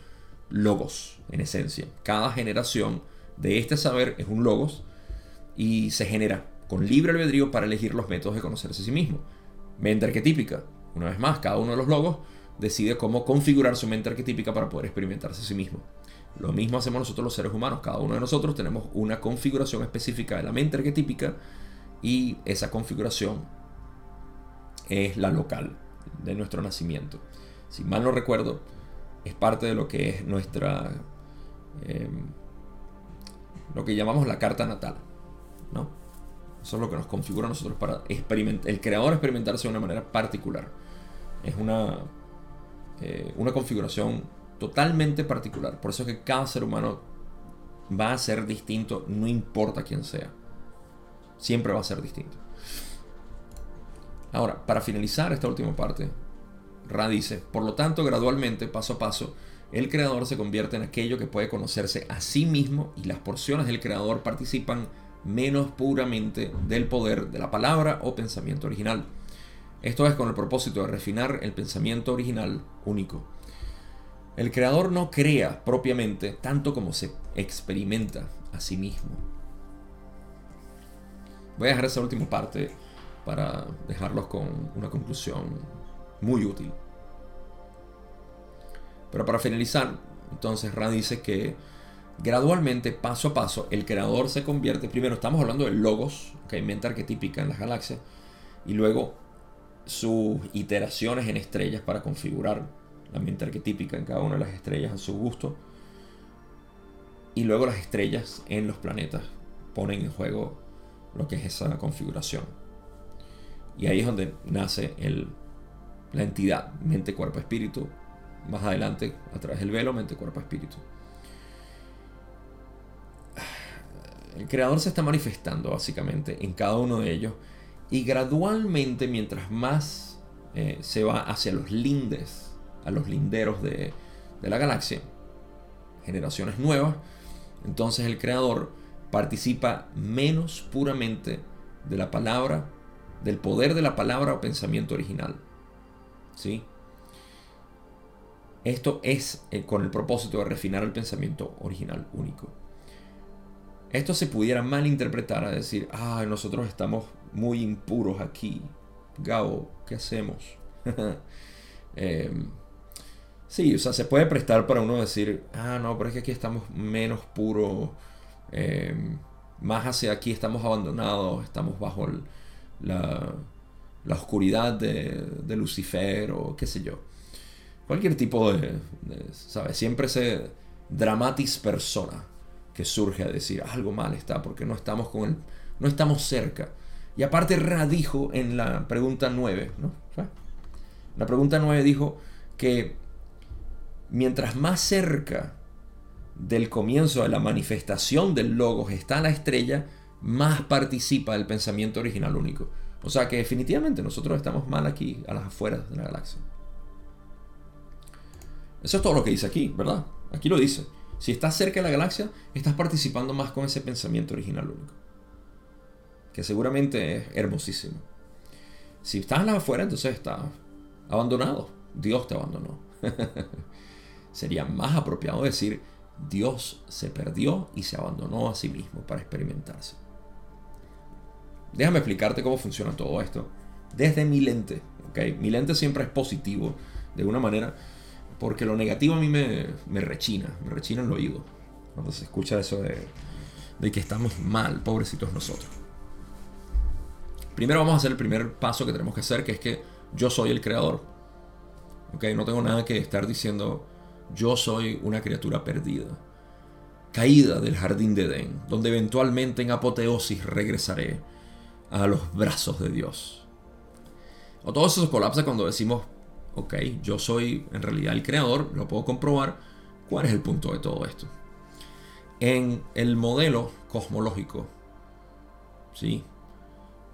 Logos, en esencia. Cada generación de este saber es un logos y se genera con libre albedrío para elegir los métodos de conocerse a sí mismo. Mente arquetípica. Una vez más, cada uno de los logos decide cómo configurar su mente arquetípica para poder experimentarse a sí mismo. Lo mismo hacemos nosotros los seres humanos. Cada uno de nosotros tenemos una configuración específica de la mente arquetípica y esa configuración es la local de nuestro nacimiento. Si mal no recuerdo, es parte de lo que es nuestra... Em, lo que llamamos la carta natal. ¿no? Eso es lo que nos configura a nosotros para experimentar, el creador experimentarse de una manera particular. Es una, eh, una configuración totalmente particular. Por eso es que cada ser humano va a ser distinto, no importa quién sea. Siempre va a ser distinto. Ahora, para finalizar esta última parte, Ra dice, por lo tanto, gradualmente, paso a paso, el creador se convierte en aquello que puede conocerse a sí mismo y las porciones del creador participan menos puramente del poder de la palabra o pensamiento original. Esto es con el propósito de refinar el pensamiento original único. El creador no crea propiamente tanto como se experimenta a sí mismo. Voy a dejar esa última parte para dejarlos con una conclusión muy útil. Pero para finalizar, entonces Ra dice que gradualmente, paso a paso, el creador se convierte, primero estamos hablando de logos, que hay mente arquetípica en las galaxias, y luego sus iteraciones en estrellas para configurar la mente arquetípica en cada una de las estrellas a su gusto, y luego las estrellas en los planetas ponen en juego lo que es esa configuración. Y ahí es donde nace la entidad, mente, cuerpo, espíritu. Más adelante, a través del velo, mente, cuerpo, espíritu. El creador se está manifestando básicamente en cada uno de ellos y gradualmente mientras más eh, se va hacia los lindes, a los linderos de, de la galaxia, generaciones nuevas, entonces el creador participa menos puramente de la palabra, del poder de la palabra o pensamiento original. ¿Sí? Esto es eh, con el propósito de refinar el pensamiento original único. Esto se pudiera malinterpretar a decir, ah, nosotros estamos muy impuros aquí. Gabo, ¿qué hacemos? [laughs] Em, sí, o sea, se puede prestar para uno decir, ah, no, pero es que aquí estamos menos puros, em, más hacia aquí estamos abandonados, estamos bajo la, la, oscuridad de, de, Lucifer o qué sé yo. Cualquier tipo de, ¿sabes? Siempre se dramatis persona que surge a decir algo mal está porque no estamos con no estamos cerca. Y aparte Ra dijo en la pregunta 9, ¿no? La pregunta 9 dijo que mientras más cerca del comienzo de la manifestación del logos está la estrella, más participa el pensamiento original único. O sea que definitivamente nosotros estamos mal aquí, a las afueras de la galaxia. Eso es todo lo que dice aquí, ¿verdad? Aquí lo dice. Si estás cerca de la galaxia, estás participando más con ese pensamiento original único. Que seguramente es hermosísimo. Si estás afuera, entonces estás abandonado. Dios te abandonó. [laughs] Sería más apropiado decir, Dios se perdió y se abandonó a sí mismo para experimentarse. Déjame explicarte cómo funciona todo esto. Desde mi lente. ¿okay? Mi lente siempre es positivo. De una manera porque lo negativo a mí me, rechina, me rechina el oído. Cuando se escucha eso de, que estamos mal, pobrecitos nosotros. Primero vamos a hacer el primer paso que tenemos que hacer, que es que yo soy el creador. ¿Okay? No tengo nada que estar diciendo yo soy una criatura perdida, caída del jardín de Edén, donde eventualmente en apoteosis regresaré a los brazos de Dios. O todo eso colapsa cuando decimos ok, yo soy en realidad el creador, lo puedo comprobar. ¿Cuál es el punto de todo esto? En el modelo cosmológico, ¿sí?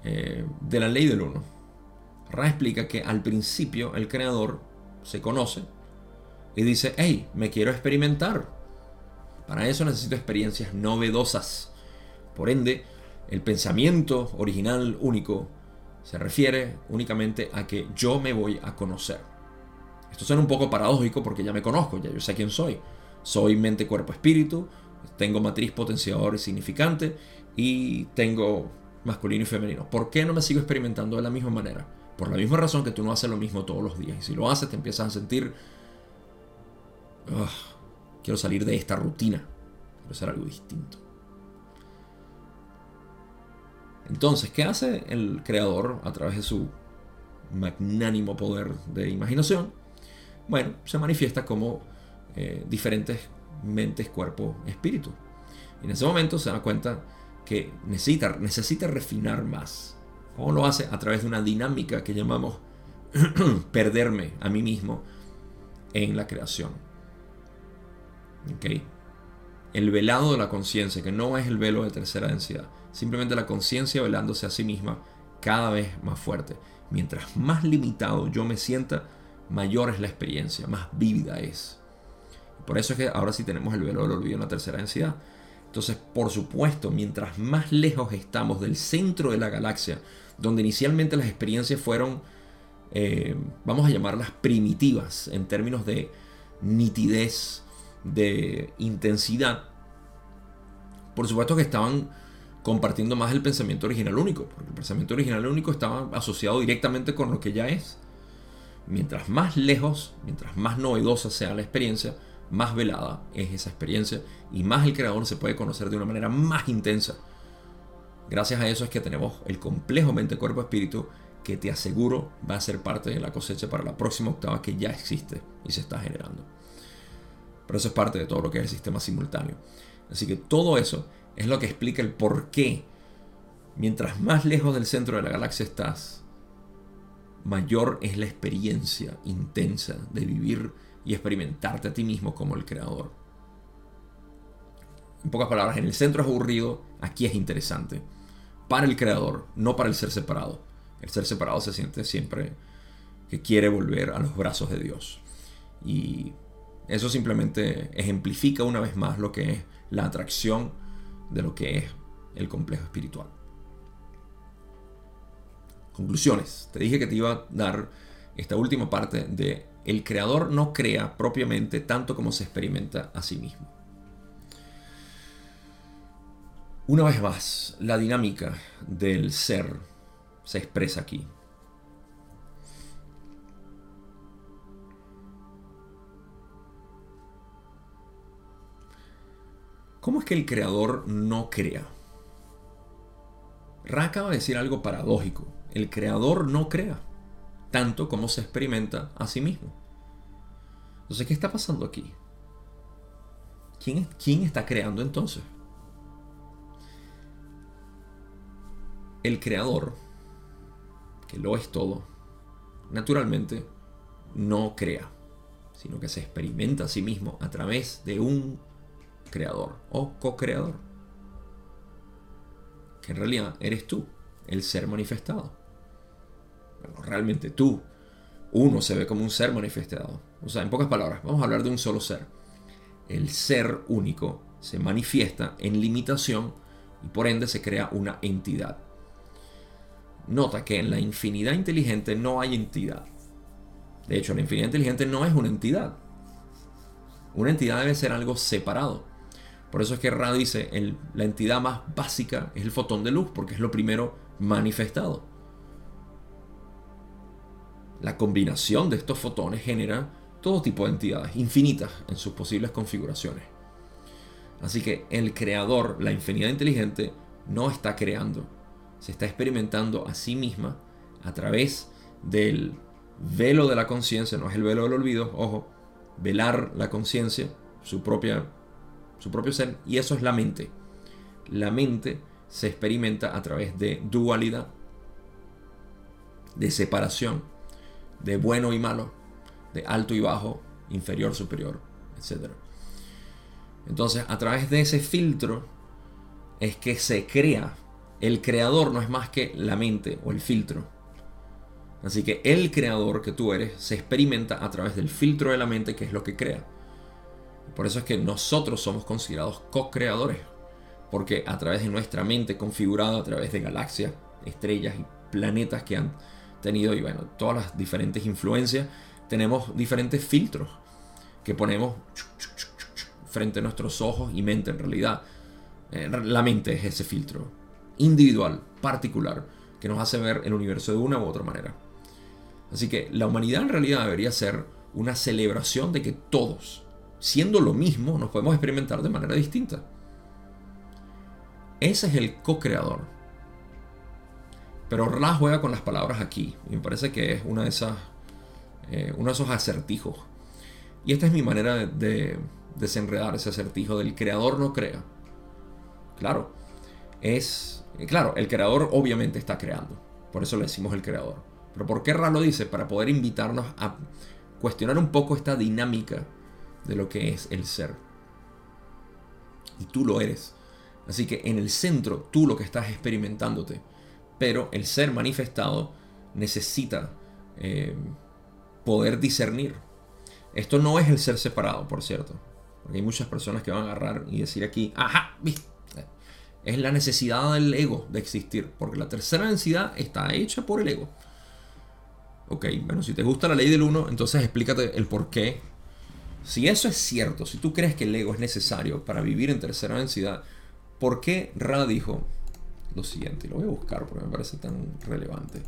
Eh, de la ley del uno, Ra explica que al principio el creador se conoce y dice, hey, me quiero experimentar. Para eso necesito experiencias novedosas. Por ende, el pensamiento original único se refiere únicamente a que yo me voy a conocer. Esto suena un poco paradójico porque ya me conozco, ya yo sé quién soy. Soy mente, cuerpo, espíritu, tengo matriz potenciador y significante y tengo masculino y femenino. ¿Por qué no me sigo experimentando de la misma manera? Por la misma razón que tú no haces lo mismo todos los días. Y si lo haces te empiezas a sentir... quiero salir de esta rutina. Quiero hacer algo distinto. Entonces, ¿qué hace el creador a través de su magnánimo poder de imaginación? Bueno, se manifiesta como eh, diferentes mentes, cuerpo, espíritu. Y en ese momento se da cuenta que necesita, necesita refinar más. ¿Cómo lo hace? A través de una dinámica que llamamos [clears throat] perderme a mí mismo en la creación. ¿Okay? El velado de la conciencia, que no es el velo de tercera densidad, Simplemente la conciencia velándose a sí misma cada vez más fuerte. Mientras más limitado yo me sienta, mayor es la experiencia, más vívida es. Por eso es que ahora sí tenemos el velo del olvido en la tercera densidad. Entonces, por supuesto, mientras más lejos estamos del centro de la galaxia, donde inicialmente las experiencias fueron, eh, vamos a llamarlas primitivas en términos de nitidez, de intensidad, por supuesto que estaban compartiendo más el pensamiento original único, porque el pensamiento original único estaba asociado directamente con lo que ya es. Mientras más lejos, mientras más novedosa sea la experiencia, más velada es esa experiencia y más el creador se puede conocer de una manera más intensa. Gracias a eso es que tenemos el complejo mente-cuerpo-espíritu que te aseguro va a ser parte de la cosecha para la próxima octava que ya existe y se está generando. Pero eso es parte de todo lo que es el sistema simultáneo. Así que todo eso es lo que explica el por qué, mientras más lejos del centro de la galaxia estás, mayor es la experiencia intensa de vivir y experimentarte a ti mismo como el creador. En pocas palabras, en el centro es aburrido, aquí es interesante. Para el creador, no para el ser separado. El ser separado se siente siempre que quiere volver a los brazos de Dios. Y eso simplemente ejemplifica una vez más lo que es la atracción de lo que es el complejo espiritual. Conclusiones. Te dije que te iba a dar esta última parte de el creador no crea propiamente tanto como se experimenta a sí mismo. Una vez más, la dinámica del ser se expresa aquí. ¿Cómo es que el creador no crea? Ra acaba de decir algo paradójico. El creador no crea, tanto como se experimenta a sí mismo. Entonces, ¿qué está pasando aquí? ¿Quién, está creando entonces? El creador, que lo es todo, naturalmente no crea, sino que se experimenta a sí mismo a través de un creador o co-creador. Que en realidad eres tú, el ser manifestado. Realmente tú, uno se ve como un ser manifestado. O sea, en pocas palabras, vamos a hablar de un solo ser. El ser único se manifiesta en limitación y por ende se crea una entidad. Nota que en la infinidad inteligente no hay entidad. De hecho, la infinidad inteligente no es una entidad. Una entidad debe ser algo separado. Por eso es que Ra dice, la entidad más básica es el fotón de luz, porque es lo primero manifestado. La combinación de estos fotones genera todo tipo de entidades, infinitas en sus posibles configuraciones. Así que el creador, la infinidad inteligente, no está creando, se está experimentando a sí misma a través del velo de la conciencia, no es el velo del olvido, ojo, velar la conciencia, su propia su propio ser, y eso es la mente. La mente se experimenta a través de dualidad, de separación, de bueno y malo, de alto y bajo, inferior, superior, etc. Entonces, a través de ese filtro es que se crea. El creador no es más que la mente o el filtro. Así que el creador que tú eres se experimenta a través del filtro de la mente, que es lo que crea. Por eso es que nosotros somos considerados co-creadores, porque a través de nuestra mente configurada, a través de galaxias, estrellas y planetas que han tenido, y bueno, todas las diferentes influencias, tenemos diferentes filtros que ponemos frente a nuestros ojos y mente en realidad. Eh, la mente es ese filtro individual, particular, que nos hace ver el universo de una u otra manera. Así que la humanidad en realidad debería ser una celebración de que todos, siendo lo mismo, nos podemos experimentar de manera distinta. Ese es el co-creador. Pero Ra juega con las palabras aquí. Me parece que es una de esas, eh, uno de esos acertijos. Y esta es mi manera de, de desenredar ese acertijo del creador no crea. Claro, es. Claro, el creador obviamente está creando. Por eso le decimos el creador. Pero ¿por qué Ra lo dice? Para poder invitarnos a cuestionar un poco esta dinámica de lo que es el ser. Y tú lo eres. Así que en el centro tú lo que estás experimentándote. Pero el ser manifestado necesita eh, poder discernir. Esto no es el ser separado, por cierto. Porque hay muchas personas que van a agarrar y decir aquí, ajá, es la necesidad del ego de existir. Porque la tercera densidad está hecha por el ego. Ok, bueno, si te gusta la ley del uno, entonces explícate el por qué si eso es cierto, si tú crees que el ego es necesario para vivir en tercera densidad, ¿por qué Ra dijo lo siguiente? Lo voy a buscar porque me parece tan relevante.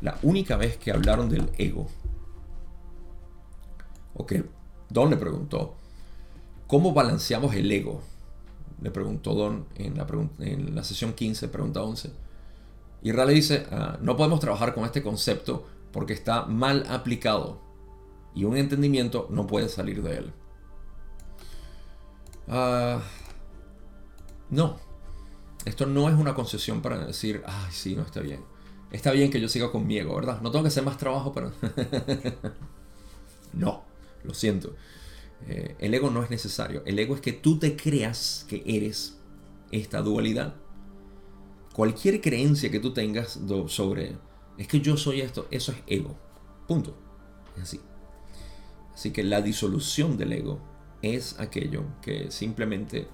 La única vez que hablaron del ego, o que Don le preguntó, ¿cómo balanceamos el ego? Le preguntó Don en la, sesión 15, pregunta 11. Y Ra le dice, ah, no podemos trabajar con este concepto porque está mal aplicado y un entendimiento no puede salir de él. Ah, no, Esto no es una concesión para decir, ay, sí, no está bien. Está bien que yo siga con mi ego, ¿verdad? No tengo que hacer más trabajo para... [laughs] no, lo siento. Eh, el ego no es necesario. El ego es que tú te creas que eres esta dualidad. Cualquier creencia que tú tengas sobre, es que yo soy esto, eso es ego. Punto. Es así. Así que la disolución del ego es aquello que simplemente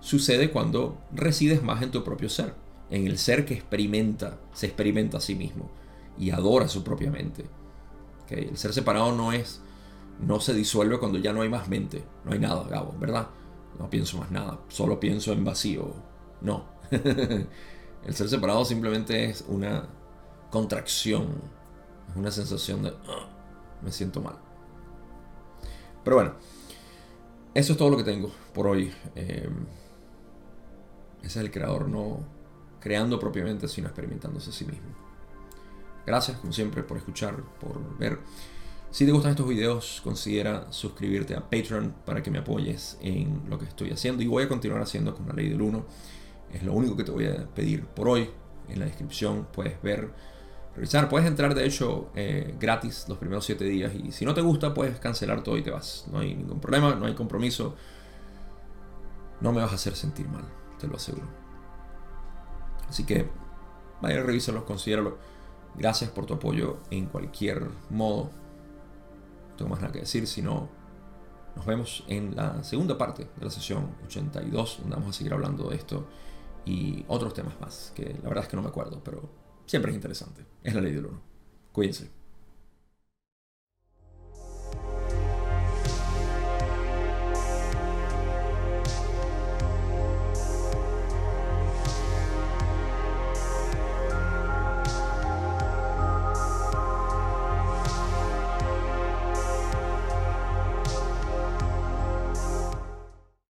sucede cuando resides más en tu propio ser, en el ser que experimenta, se experimenta a sí mismo y adora su propia mente. El ser separado no es, no se disuelve cuando ya no hay más mente, no hay nada, Gabo, ¿verdad? No pienso más nada, solo pienso en vacío. No. [laughs] el ser separado simplemente es una contracción, es una sensación de ah, me siento mal. Pero bueno, eso es todo lo que tengo por hoy. Eh, ese es el creador, no creando propiamente, sino experimentándose a sí mismo. Gracias, como siempre, por escuchar, por ver. Si te gustan estos videos, considera suscribirte a Patreon para que me apoyes en lo que estoy haciendo. Y voy a continuar haciendo con la ley del 1. Es lo único que te voy a pedir por hoy. En la descripción puedes ver, revisar. Puedes entrar, de hecho, eh, gratis los primeros 7 días. Y si no te gusta, puedes cancelar todo y te vas. No hay ningún problema, no hay compromiso. No me vas a hacer sentir mal te lo aseguro. Así que vaya, revísalo, considéralo. Gracias por tu apoyo en cualquier modo. No tengo más nada que decir, sino nos vemos en la segunda parte de la sesión 82, donde vamos a seguir hablando de esto y otros temas más, que la verdad es que no me acuerdo, pero siempre es interesante. Es la ley del uno. Cuídense.